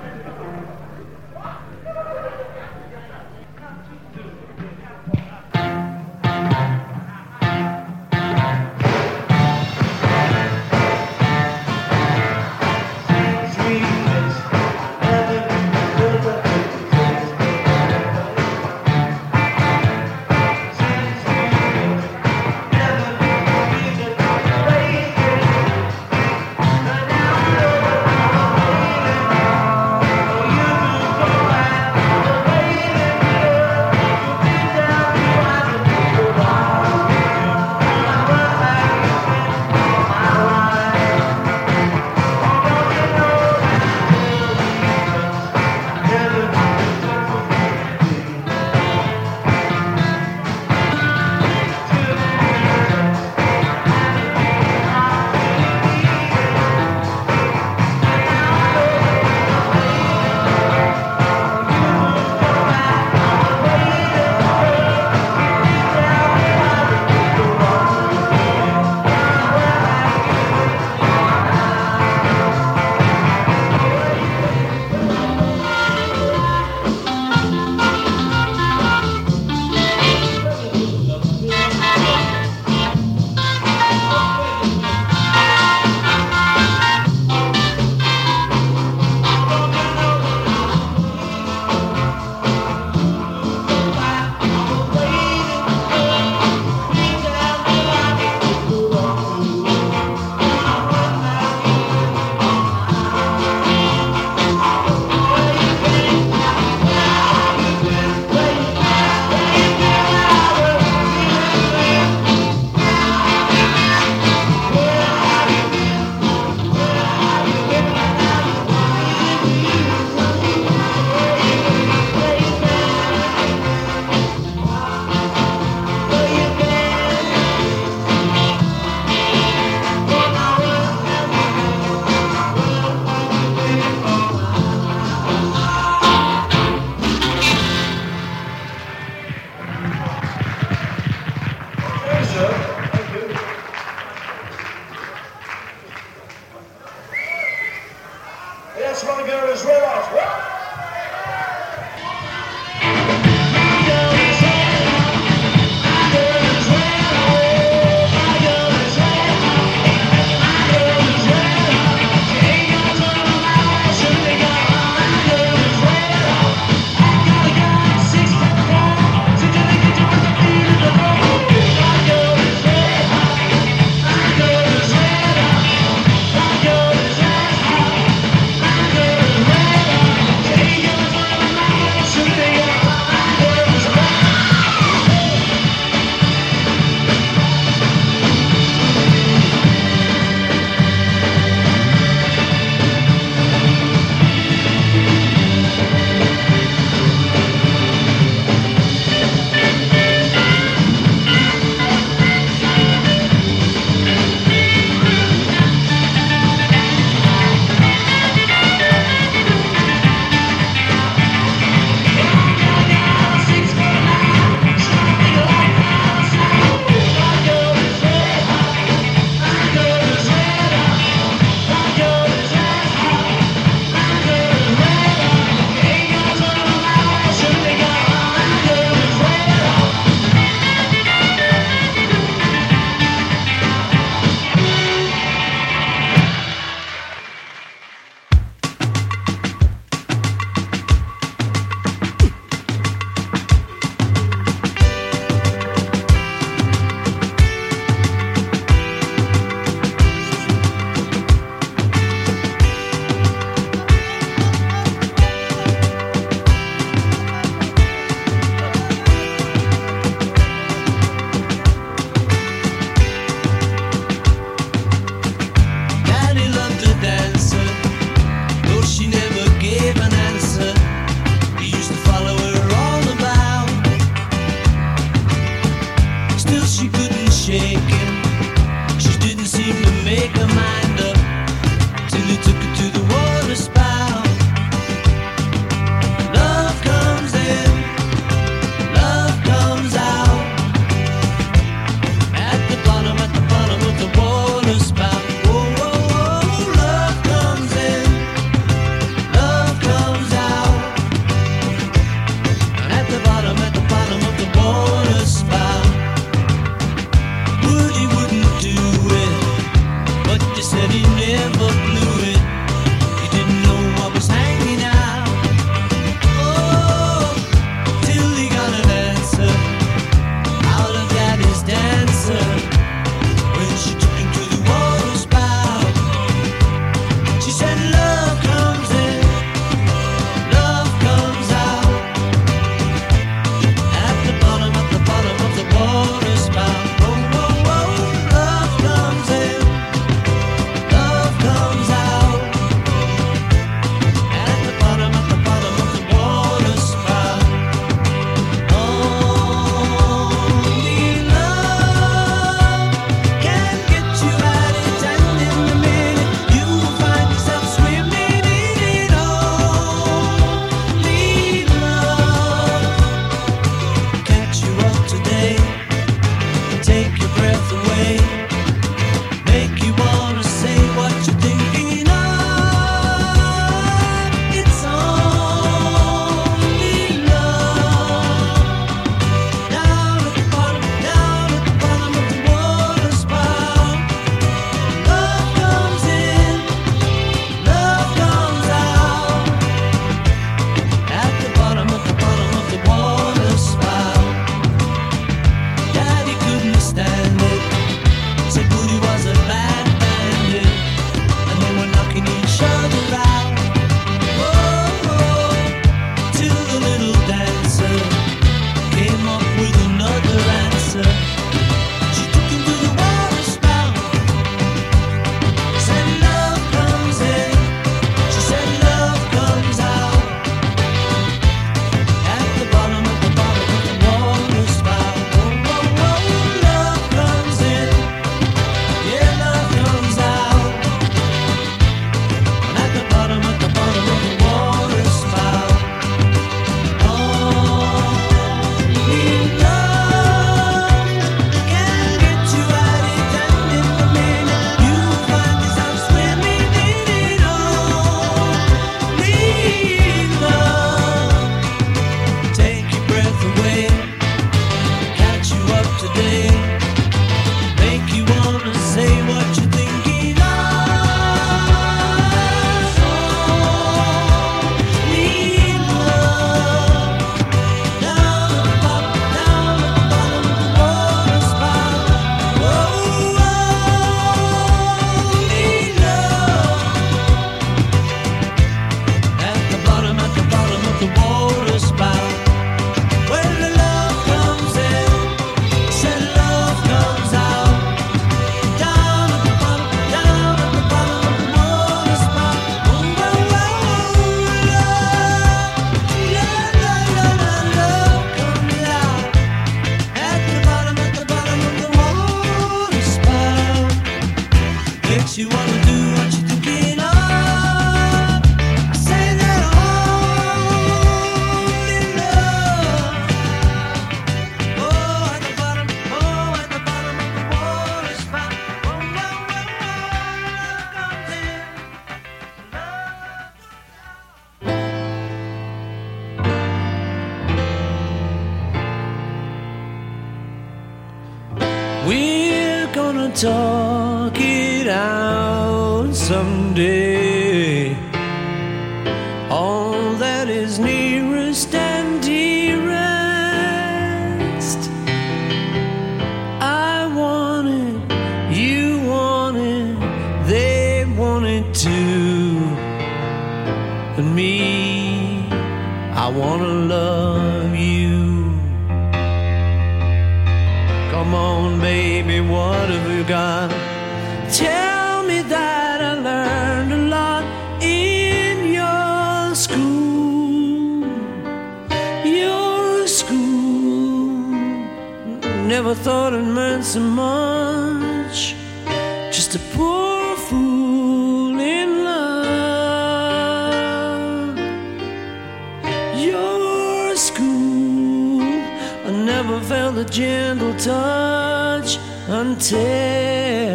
B: Gentle touch until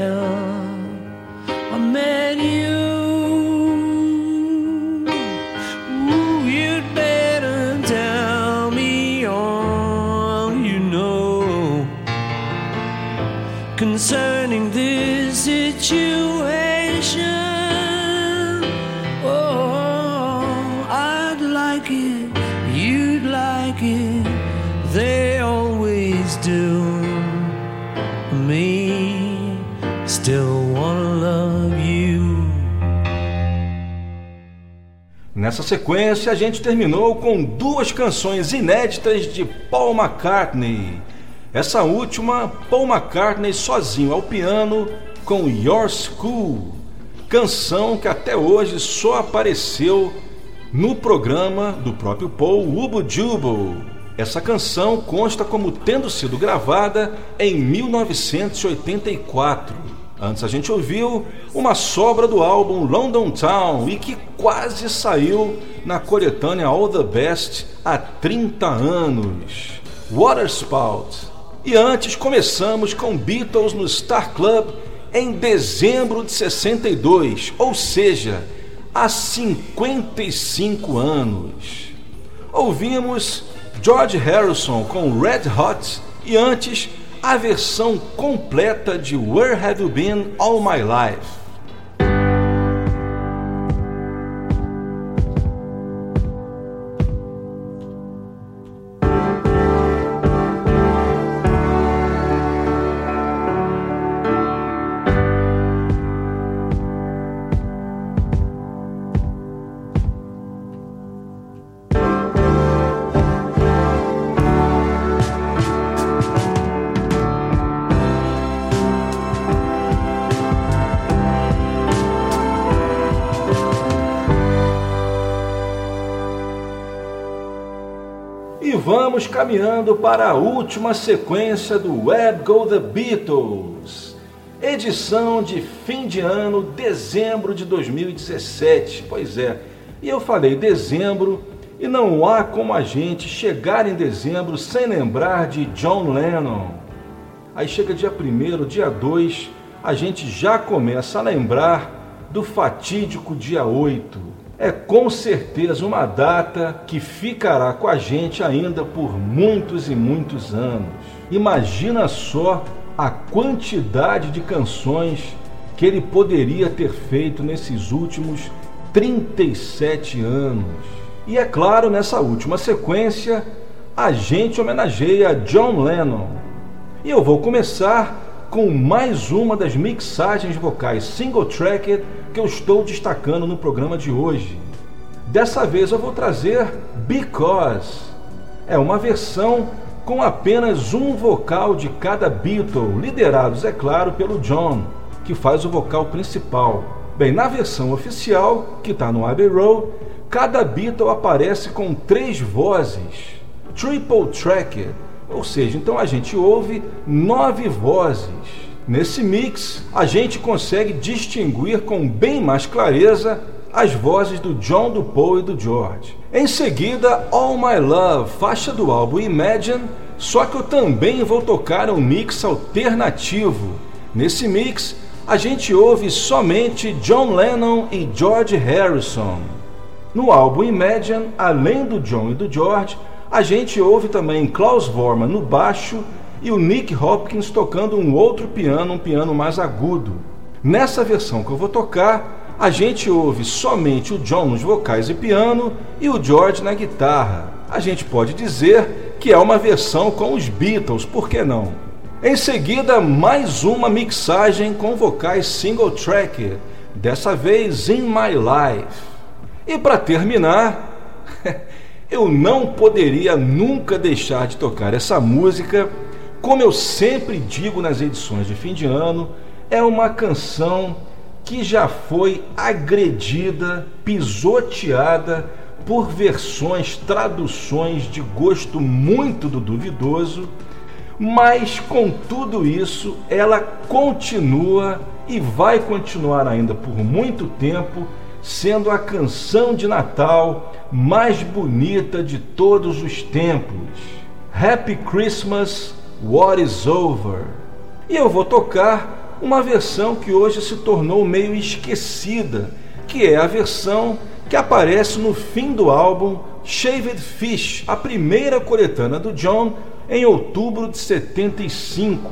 A: Nessa sequência, a gente terminou com duas canções inéditas de Paul McCartney. Essa última, Paul McCartney sozinho ao piano com Your School, canção que até hoje só apareceu no programa do próprio Paul, Ubu Jubal. Essa canção consta como tendo sido gravada em 1984. Antes a gente ouviu uma sobra do álbum London Town e que quase saiu na coletânea All the Best há 30 anos. Waterspout. E antes começamos com Beatles no Star Club em dezembro de 62, ou seja, há 55 anos. Ouvimos George Harrison com Red Hot e antes a versão completa de Where Have You Been All My Life. Caminhando para a última sequência do Web Go The Beatles, edição de fim de ano, dezembro de 2017. Pois é, e eu falei dezembro e não há como a gente chegar em dezembro sem lembrar de John Lennon. Aí chega dia 1 dia 2, a gente já começa a lembrar do fatídico dia 8 é com certeza uma data que ficará com a gente ainda por muitos e muitos anos. Imagina só a quantidade de canções que ele poderia ter feito nesses últimos 37 anos. E é claro, nessa última sequência, a gente homenageia John Lennon. E eu vou começar com mais uma das mixagens vocais single tracked que eu estou destacando no programa de hoje. Dessa vez eu vou trazer Because. É uma versão com apenas um vocal de cada Beatle, liderados, é claro, pelo John, que faz o vocal principal. Bem, na versão oficial, que está no Abbey Road, cada Beatle aparece com três vozes, triple tracked, ou seja, então a gente ouve nove vozes. Nesse mix, a gente consegue distinguir com bem mais clareza as vozes do John, do Paul e do George. Em seguida, All My Love, faixa do álbum Imagine, só que eu também vou tocar um mix alternativo. Nesse mix, a gente ouve somente John Lennon e George Harrison. No álbum Imagine, além do John e do George, a gente ouve também Klaus Vormann no baixo e o Nick Hopkins tocando um outro piano, um piano mais agudo. Nessa versão que eu vou tocar, a gente ouve somente o John nos vocais e piano e o George na guitarra. A gente pode dizer que é uma versão com os Beatles, por que não? Em seguida, mais uma mixagem com vocais single track, dessa vez In My Life. E para terminar, eu não poderia nunca deixar de tocar essa música. Como eu sempre digo nas edições de fim de ano, é uma canção que já foi agredida, pisoteada por versões, traduções de gosto muito do duvidoso, mas com tudo isso ela continua e vai continuar ainda por muito tempo sendo a canção de Natal mais bonita de todos os tempos. Happy Christmas, What is Over. E eu vou tocar uma versão que hoje se tornou meio esquecida, que é a versão que aparece no fim do álbum Shaved Fish, a primeira coletânea do John em outubro de 75.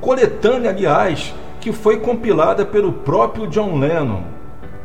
A: Coletânea, aliás, que foi compilada pelo próprio John Lennon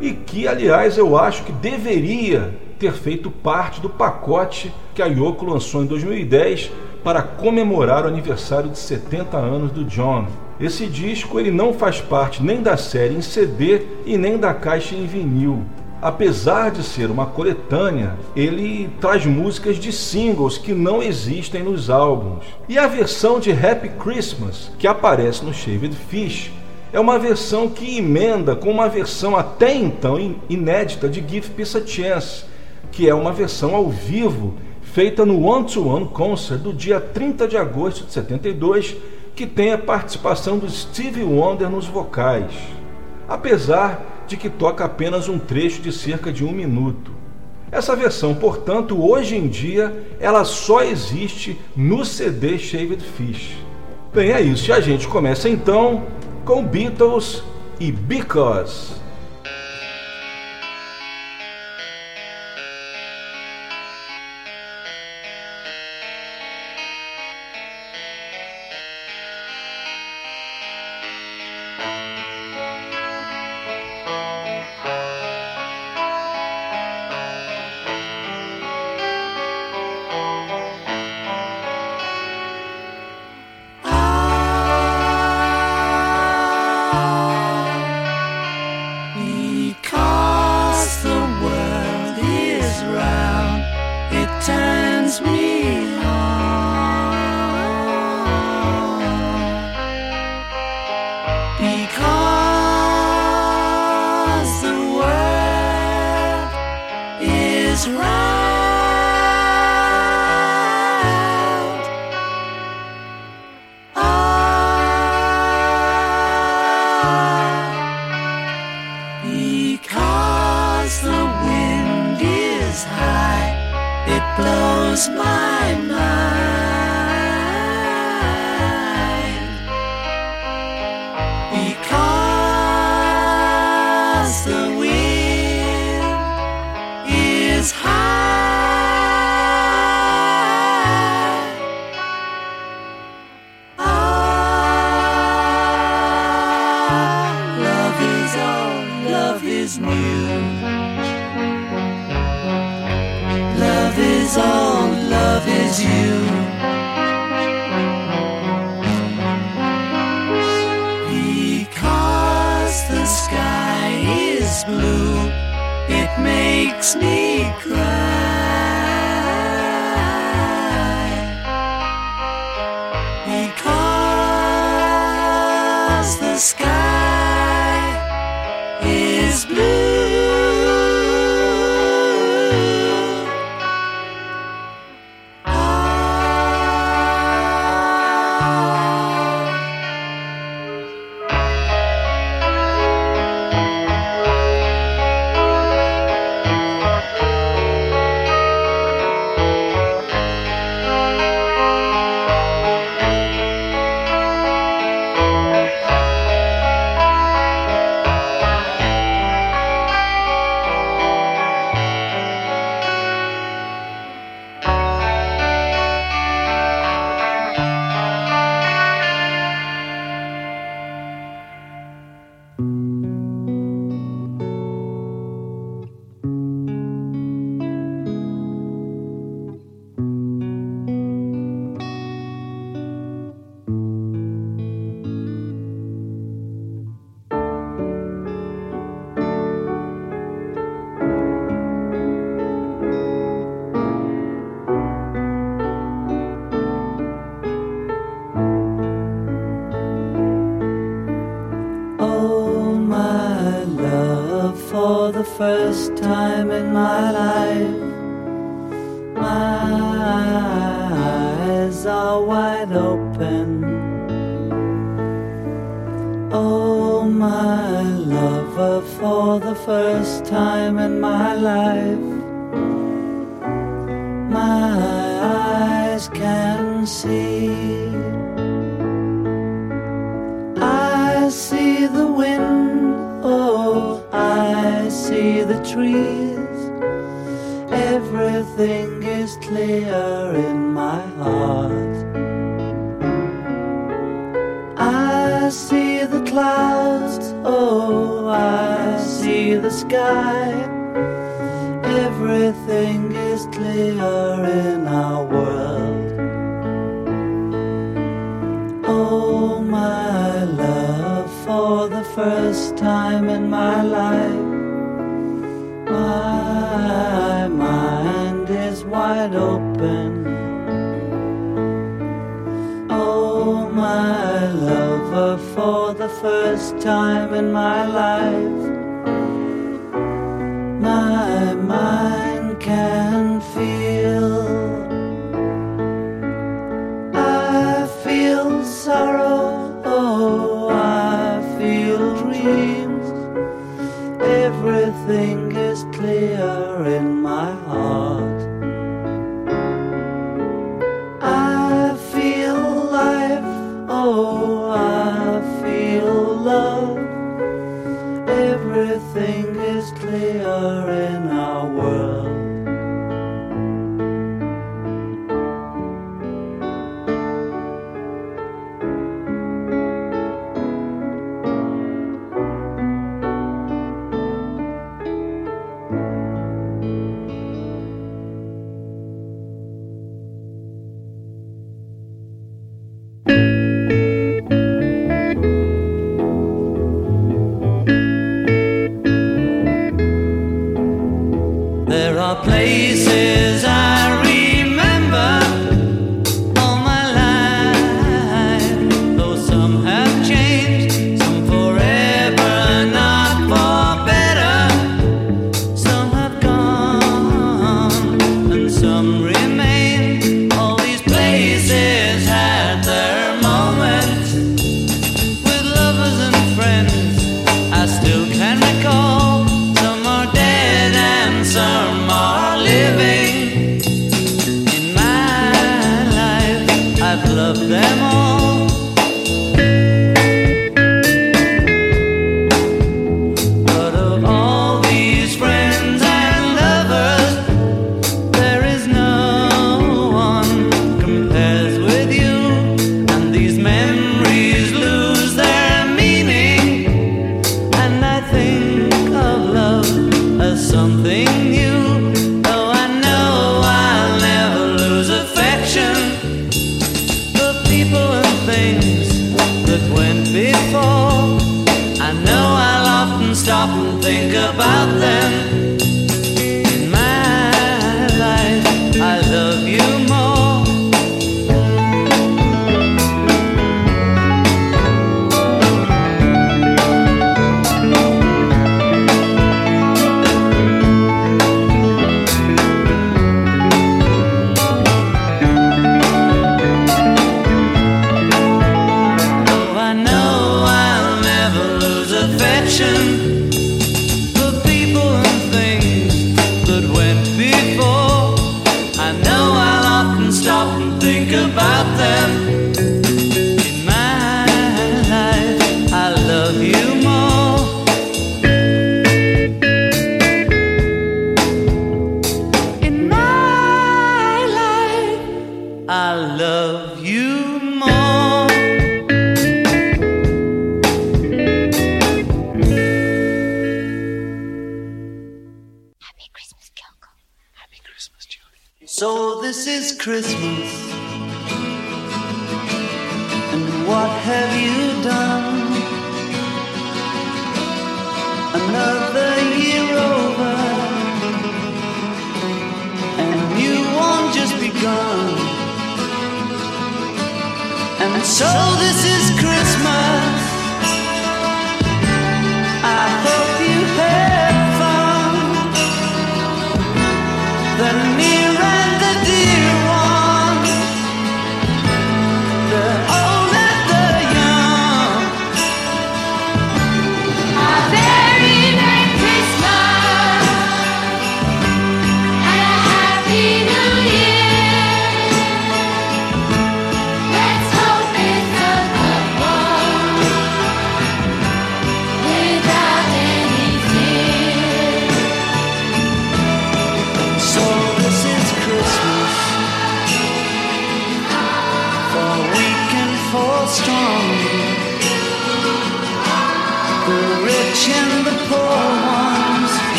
A: e que, aliás, eu acho que deveria ter feito parte do pacote que a Yoko lançou em 2010 para comemorar o aniversário de 70 anos do John. Esse disco ele não faz parte nem da série em CD e nem da caixa em vinil. Apesar de ser uma coletânea, ele traz músicas de singles que não existem nos álbuns. E a versão de Happy Christmas, que aparece no Shaved Fish, é uma versão que emenda com uma versão até então inédita de Give Peace a Chance, que é uma versão ao vivo feita no One to One Concert do dia 30 de agosto de 72, que tem a participação do Stevie Wonder nos vocais, apesar de que toca apenas um trecho de cerca de um minuto. Essa versão, portanto, hoje em dia, ela só existe no CD Shaved Fish. Bem, é isso. E a gente começa então com Beatles e Because.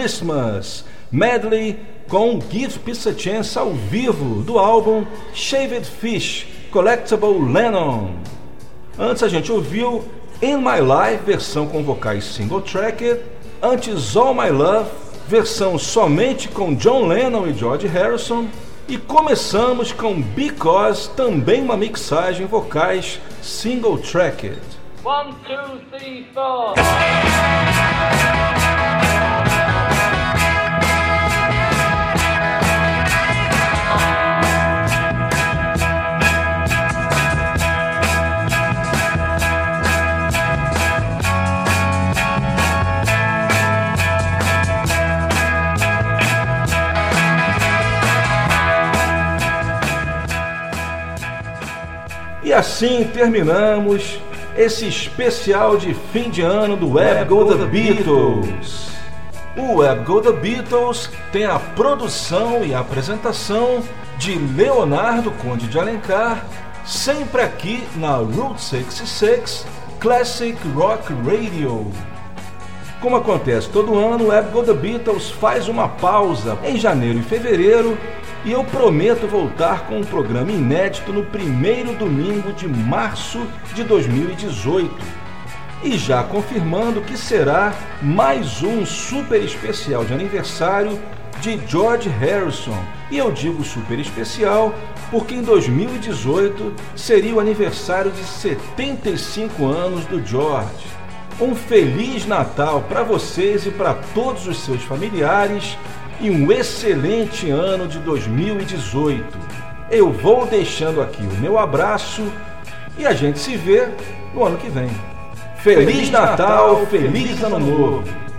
A: Christmas medley com Give Peace a Chance ao vivo do álbum Shaved Fish Collectible Lennon. Antes a gente ouviu In My Life versão com vocais single tracker, antes All My Love versão somente com John Lennon e George Harrison e começamos com Because também uma mixagem vocais single tracked.
I: One, two, three, four.
A: E assim terminamos esse especial de fim de ano do Web Go The Beatles. O Web Go The Beatles tem a produção e a apresentação de Leonardo Conde de Alencar, sempre aqui na Route 66 Classic Rock Radio. Como acontece todo ano, o Web Go The Beatles faz uma pausa em janeiro e fevereiro e eu prometo voltar com um programa inédito no primeiro domingo de março de 2018. E já confirmando que será mais um super especial de aniversário de George Harrison. E eu digo super especial porque em 2018 seria o aniversário de 75 anos do George. Um feliz Natal para vocês e para todos os seus familiares e um excelente ano de 2018. Eu vou deixando aqui o meu abraço e a gente se vê no ano que vem. Feliz, Natal, feliz Ano Novo!